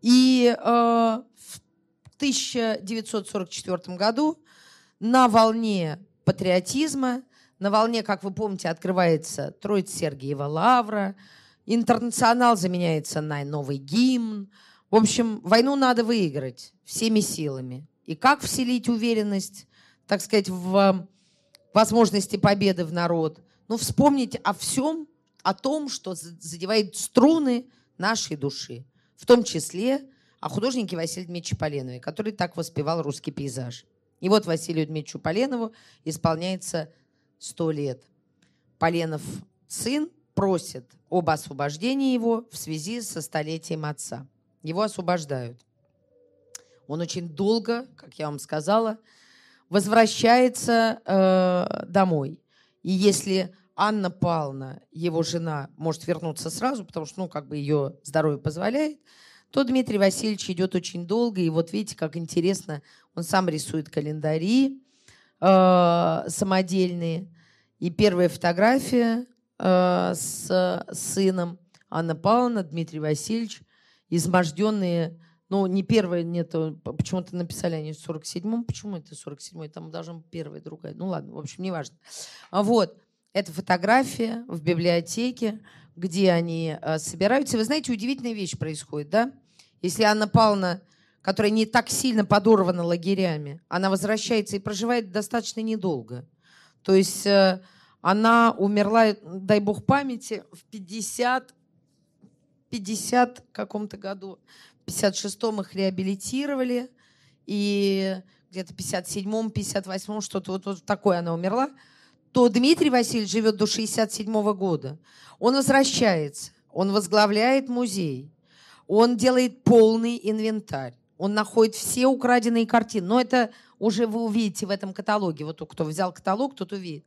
И э, 1944 году на волне патриотизма, на волне, как вы помните, открывается Троиц Сергиева Лавра, интернационал заменяется на новый гимн. В общем, войну надо выиграть всеми силами. И как вселить уверенность, так сказать, в возможности победы в народ? Ну, вспомнить о всем, о том, что задевает струны нашей души, в том числе о художнике Василии Дмитриевиче Поленове, который так воспевал русский пейзаж. И вот Василию Дмитриевичу Поленову исполняется 100 лет. Поленов сын просит об освобождении его в связи со столетием отца. Его освобождают. Он очень долго, как я вам сказала, возвращается э, домой. И если Анна Павловна, его жена, может вернуться сразу, потому что, ну, как бы ее здоровье позволяет, то Дмитрий Васильевич идет очень долго. И вот видите, как интересно, он сам рисует календари э, самодельные. И первая фотография э, с сыном Анна Павловна, Дмитрий Васильевич, изможденные, ну, не первая, нет, почему-то написали они в 47-м, почему это 47-й, там должна быть первая, другая, ну ладно, в общем, неважно. Вот, это фотография в библиотеке, где они э, собираются. Вы знаете, удивительная вещь происходит, да? Если Анна Павловна, которая не так сильно подорвана лагерями, она возвращается и проживает достаточно недолго. То есть э, она умерла, дай бог памяти, в 50, 50 каком-то году. В 56-м их реабилитировали, и где-то в 57-м, 58-м, что-то вот, вот такое она умерла, то Дмитрий Васильевич живет до 67 -го года. Он возвращается, он возглавляет музей он делает полный инвентарь. Он находит все украденные картины. Но это уже вы увидите в этом каталоге. Вот кто взял каталог, тот увидит.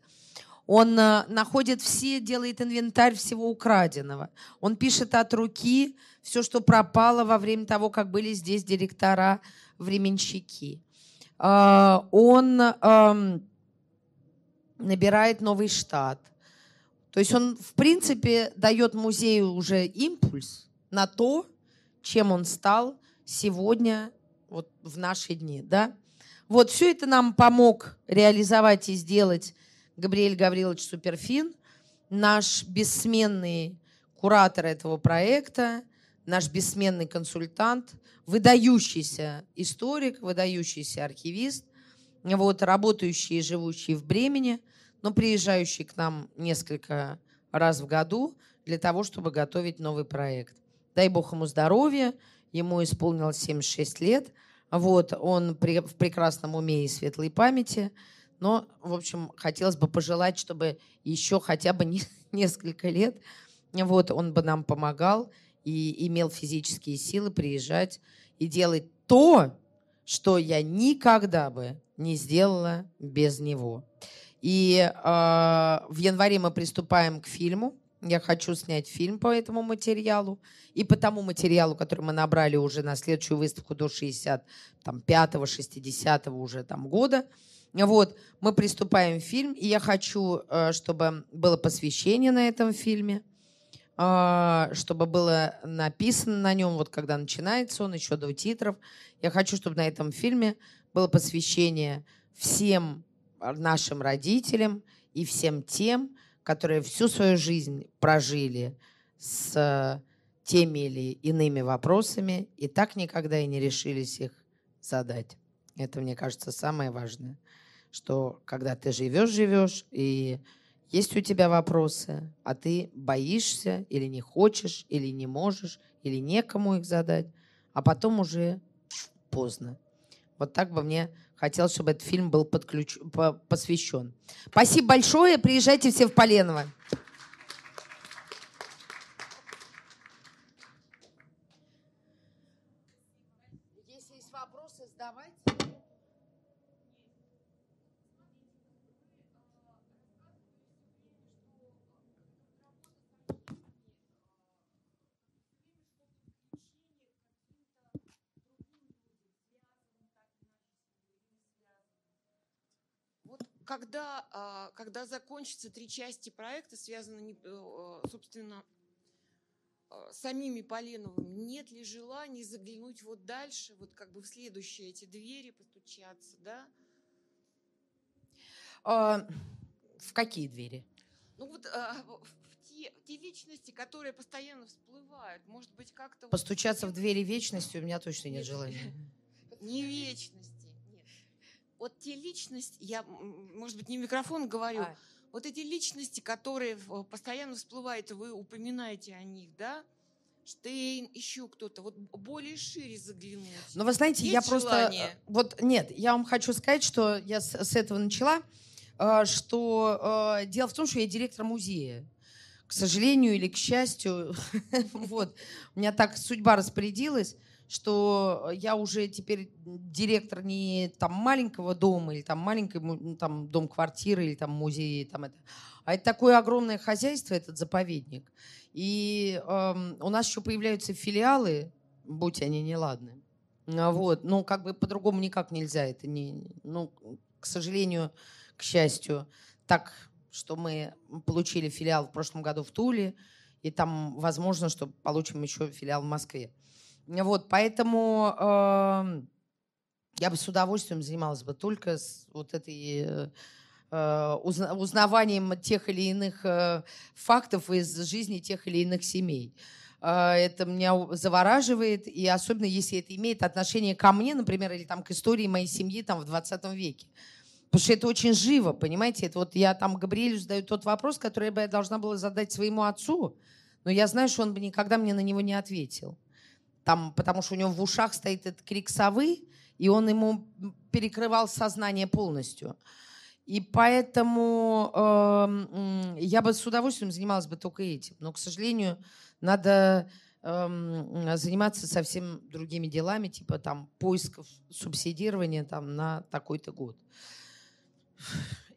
Он э, находит все, делает инвентарь всего украденного. Он пишет от руки все, что пропало во время того, как были здесь директора, временщики. Э, он э, набирает новый штат. То есть он, в принципе, дает музею уже импульс на то, чем он стал сегодня, вот в наши дни, да. Вот все это нам помог реализовать и сделать Габриэль Гаврилович Суперфин, наш бессменный куратор этого проекта, наш бессменный консультант, выдающийся историк, выдающийся архивист, вот, работающий и живущий в Бремени, но приезжающий к нам несколько раз в году для того, чтобы готовить новый проект. Дай бог ему здоровья, ему исполнилось 76 лет. Вот, он при, в прекрасном уме и светлой памяти. Но, в общем, хотелось бы пожелать, чтобы еще хотя бы не, несколько лет вот, он бы нам помогал и имел физические силы приезжать и делать то, что я никогда бы не сделала без него. И э, в январе мы приступаем к фильму я хочу снять фильм по этому материалу. И по тому материалу, который мы набрали уже на следующую выставку до 65-го, 60-го уже там года. Вот, мы приступаем в фильм, и я хочу, э, чтобы было посвящение на этом фильме, э, чтобы было написано на нем, вот когда начинается он, еще до титров. Я хочу, чтобы на этом фильме было посвящение всем нашим родителям и всем тем, которые всю свою жизнь прожили с э, теми или иными вопросами и так никогда и не решились их задать. Это, мне кажется, самое важное, что когда ты живешь, живешь, и есть у тебя вопросы, а ты боишься или не хочешь, или не можешь, или некому их задать, а потом уже поздно. Вот так бы мне хотелось, чтобы этот фильм был подключ... посвящен. Спасибо большое. Приезжайте все в Поленово. Если есть вопросы, задавайте. Когда, а, когда закончатся три части проекта, связанные, э, собственно, а, самими Поленовыми, нет ли желания заглянуть вот дальше, вот как бы в следующие эти двери постучаться, да? А, в какие двери? Ну вот а, в те, в те личности, которые постоянно всплывают, может быть, как-то... Постучаться вот... в двери вечности у меня точно нет, нет желания. Не вечности вот те личности, я, может быть, не в микрофон говорю, а. вот эти личности, которые постоянно всплывают, вы упоминаете о них, да? Штейн, еще кто-то, вот более шире заглянуть. Ну, вы знаете, Есть я просто... Желание? Вот нет, я вам хочу сказать, что я с, с этого начала, э, что э, дело в том, что я директор музея. К сожалению или к счастью, вот, у меня так судьба распорядилась что я уже теперь директор не там маленького дома или там маленькой ну, там дом квартиры или там музей там это, а это такое огромное хозяйство этот заповедник. И э, у нас еще появляются филиалы, будь они неладны. А вот, ну как бы по-другому никак нельзя. Это не, ну к сожалению, к счастью, так что мы получили филиал в прошлом году в Туле, и там возможно, что получим еще филиал в Москве. Вот, поэтому э, я бы с удовольствием занималась бы только с вот этой э, узнаванием тех или иных э, фактов из жизни тех или иных семей. Э, это меня завораживает, и особенно если это имеет отношение ко мне, например, или там к истории моей семьи там в 20 веке. Потому что это очень живо, понимаете? Это вот я там Габриэлю задаю тот вопрос, который я должна была задать своему отцу, но я знаю, что он бы никогда мне на него не ответил там, потому что у него в ушах стоит этот крик совы, и он ему перекрывал сознание полностью. И поэтому э, я бы с удовольствием занималась бы только этим. Но, к сожалению, надо э, заниматься совсем другими делами, типа там поисков субсидирования там, на такой-то год.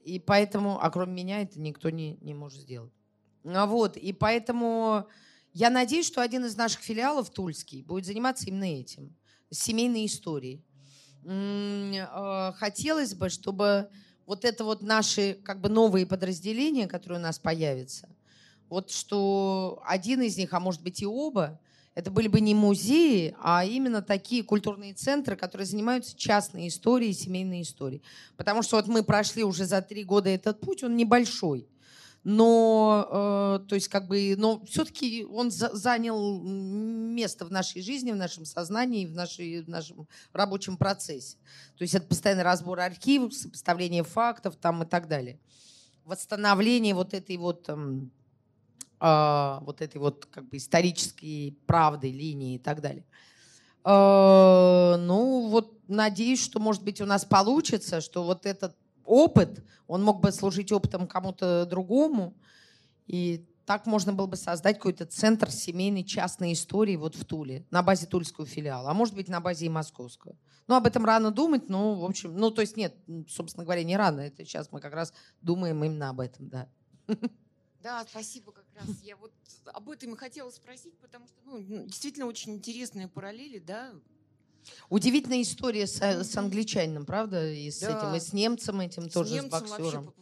И поэтому, а кроме меня, это никто не, не может сделать. А вот, и поэтому я надеюсь, что один из наших филиалов, Тульский, будет заниматься именно этим. Семейной историей. Э, хотелось бы, чтобы вот это вот наши как бы новые подразделения, которые у нас появятся, вот что один из них, а может быть и оба, это были бы не музеи, а именно такие культурные центры, которые занимаются частной историей, семейной историей. Потому что вот мы прошли уже за три года этот путь, он небольшой но, э, то есть, как бы, но все-таки он за, занял место в нашей жизни, в нашем сознании, в, нашей, в нашем рабочем процессе. То есть это постоянный разбор архивов, сопоставление фактов там и так далее. Восстановление вот этой вот, э, вот этой вот как бы исторической правды, линии и так далее. Э, ну, вот надеюсь, что, может быть, у нас получится, что вот этот опыт, он мог бы служить опытом кому-то другому. И так можно было бы создать какой-то центр семейной частной истории вот в Туле, на базе тульского филиала, а может быть на базе и московского. Ну, об этом рано думать, но, в общем, ну, то есть нет, собственно говоря, не рано, это сейчас мы как раз думаем именно об этом, да. Да, спасибо как раз. Я вот об этом и хотела спросить, потому что, ну, действительно очень интересные параллели, да, Удивительная история с, э, с англичанином, правда? И с да. этим, и с немцем этим с тоже, немцем с боксером. Вообще...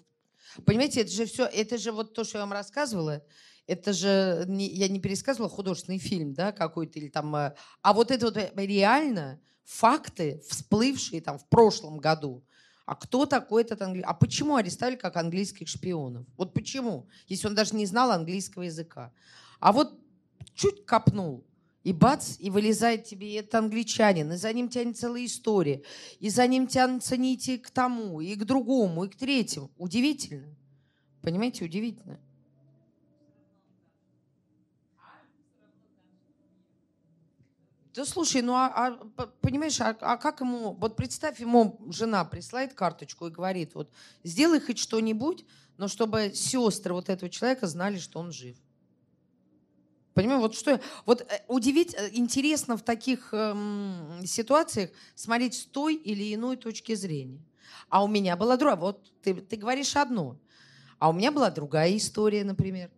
Понимаете, это же все, это же вот то, что я вам рассказывала, это же, не, я не пересказывала художественный фильм, да, какой-то, или там, э, а вот это вот э, реально факты, всплывшие там в прошлом году. А кто такой этот английский? А почему арестовали как английских шпионов? Вот почему? Если он даже не знал английского языка. А вот чуть копнул, И бац, и вылезает тебе этот англичанин, и за ним тянет целая история, и за ним тянутся нити к тому, и к другому, и к третьему. Удивительно. Понимаете, удивительно. Да слушай, ну а, а понимаешь, а, а как ему, вот представь ему, жена присылает карточку и говорит, вот сделай хоть что-нибудь, но чтобы сестры вот этого человека знали, что он жив. Понимаю, вот что, вот э, удивить, э, интересно в таких эм, ситуациях смотреть с той или иной точки зрения. А у меня была другая, вот ты, ты говоришь одно, а у меня была другая история, например.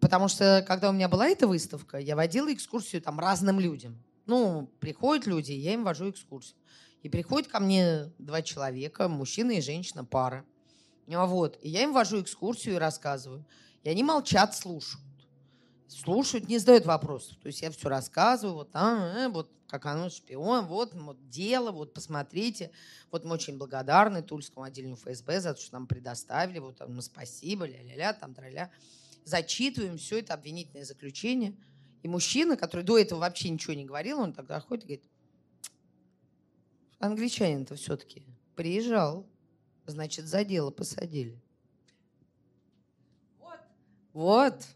Потому что, когда у меня была эта выставка, я водила экскурсию там разным людям. Ну, приходят люди, я им вожу экскурсию. И приходят ко мне два человека, мужчина и женщина, пара. Вот. И я им вожу экскурсию и рассказываю. И они молчат, слушают. Слушают, не задают вопросов. То есть я все рассказываю, вот, а, э, вот как оно шпион, вот, вот дело, вот посмотрите. Вот мы очень благодарны Тульскому отделению ФСБ за то, что нам предоставили, вот там, ну, спасибо, ля-ля-ля, там, тра-ля. Зачитываем все это обвинительное заключение – и мужчина, который до этого вообще ничего не говорил, он тогда ходит и говорит, англичанин-то все-таки приезжал, значит, за дело посадили. Вот. Вот.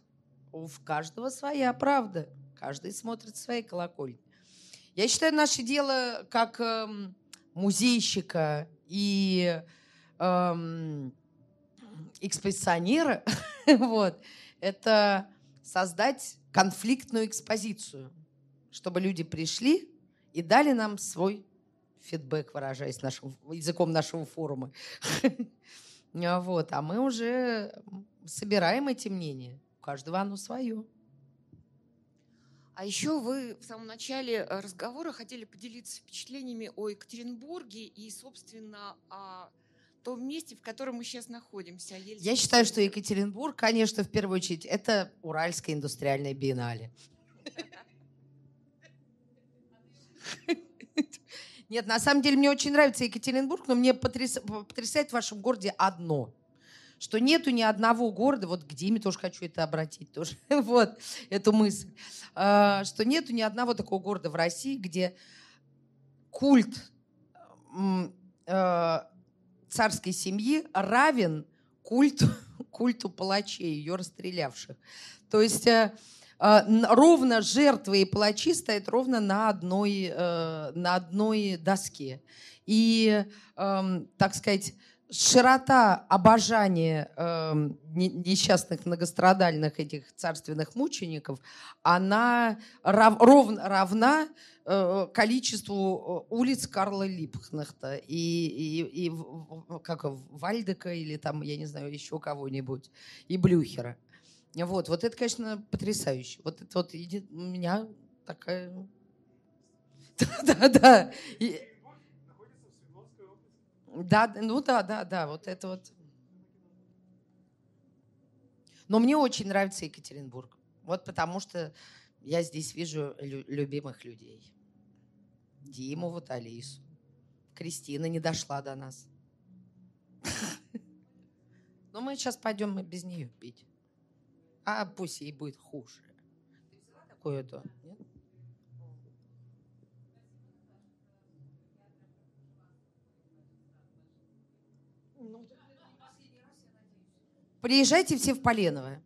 У каждого своя правда. Каждый смотрит свои колокольни. Я считаю, наше дело как эм, музейщика и эм, экспозиционера, вот, это создать конфликтную экспозицию, чтобы люди пришли и дали нам свой фидбэк, выражаясь нашим, языком нашего форума. Вот. А мы уже собираем эти мнения. Каждого оно свое. А еще вы в самом начале э, разговора хотели поделиться впечатлениями о Екатеринбурге и, собственно, о том месте, в котором мы сейчас находимся. Ельцин. Я считаю, что Екатеринбург, конечно, в первую очередь, это Уральская индустриальная биеннале. Нет, на самом деле мне очень нравится Екатеринбург, но мне потряс... потрясает в вашем городе одно что нету ни одного города, вот к Диме тоже хочу это обратить, тоже, вот, эту мысль, а, что нету ни одного такого города в России, где культ а, царской семьи равен культу, культу палачей, ее расстрелявших. То есть э, э, ровно жертвы и палачи стоят ровно на одной, э, на одной доске. И, эм, так сказать, широта обожания э, несчастных многострадальных этих царственных мучеников, она рав, ровно равна Э, количеству э, улиц Карла Липкнехта и, и, и как Вальдека или там, я не знаю, еще кого-нибудь, и Блюхера. Вот, вот это, конечно, потрясающе. Вот это вот у меня такая... Да, да. Ну да, да, да, вот это вот. Но мне очень нравится Екатеринбург. Вот потому что я здесь вижу любимых людей. Диму, вот Алису. Кристина не дошла до нас. Но мы сейчас пойдем без нее пить. А пусть ей будет хуже. Такое-то. Приезжайте все в Поленово.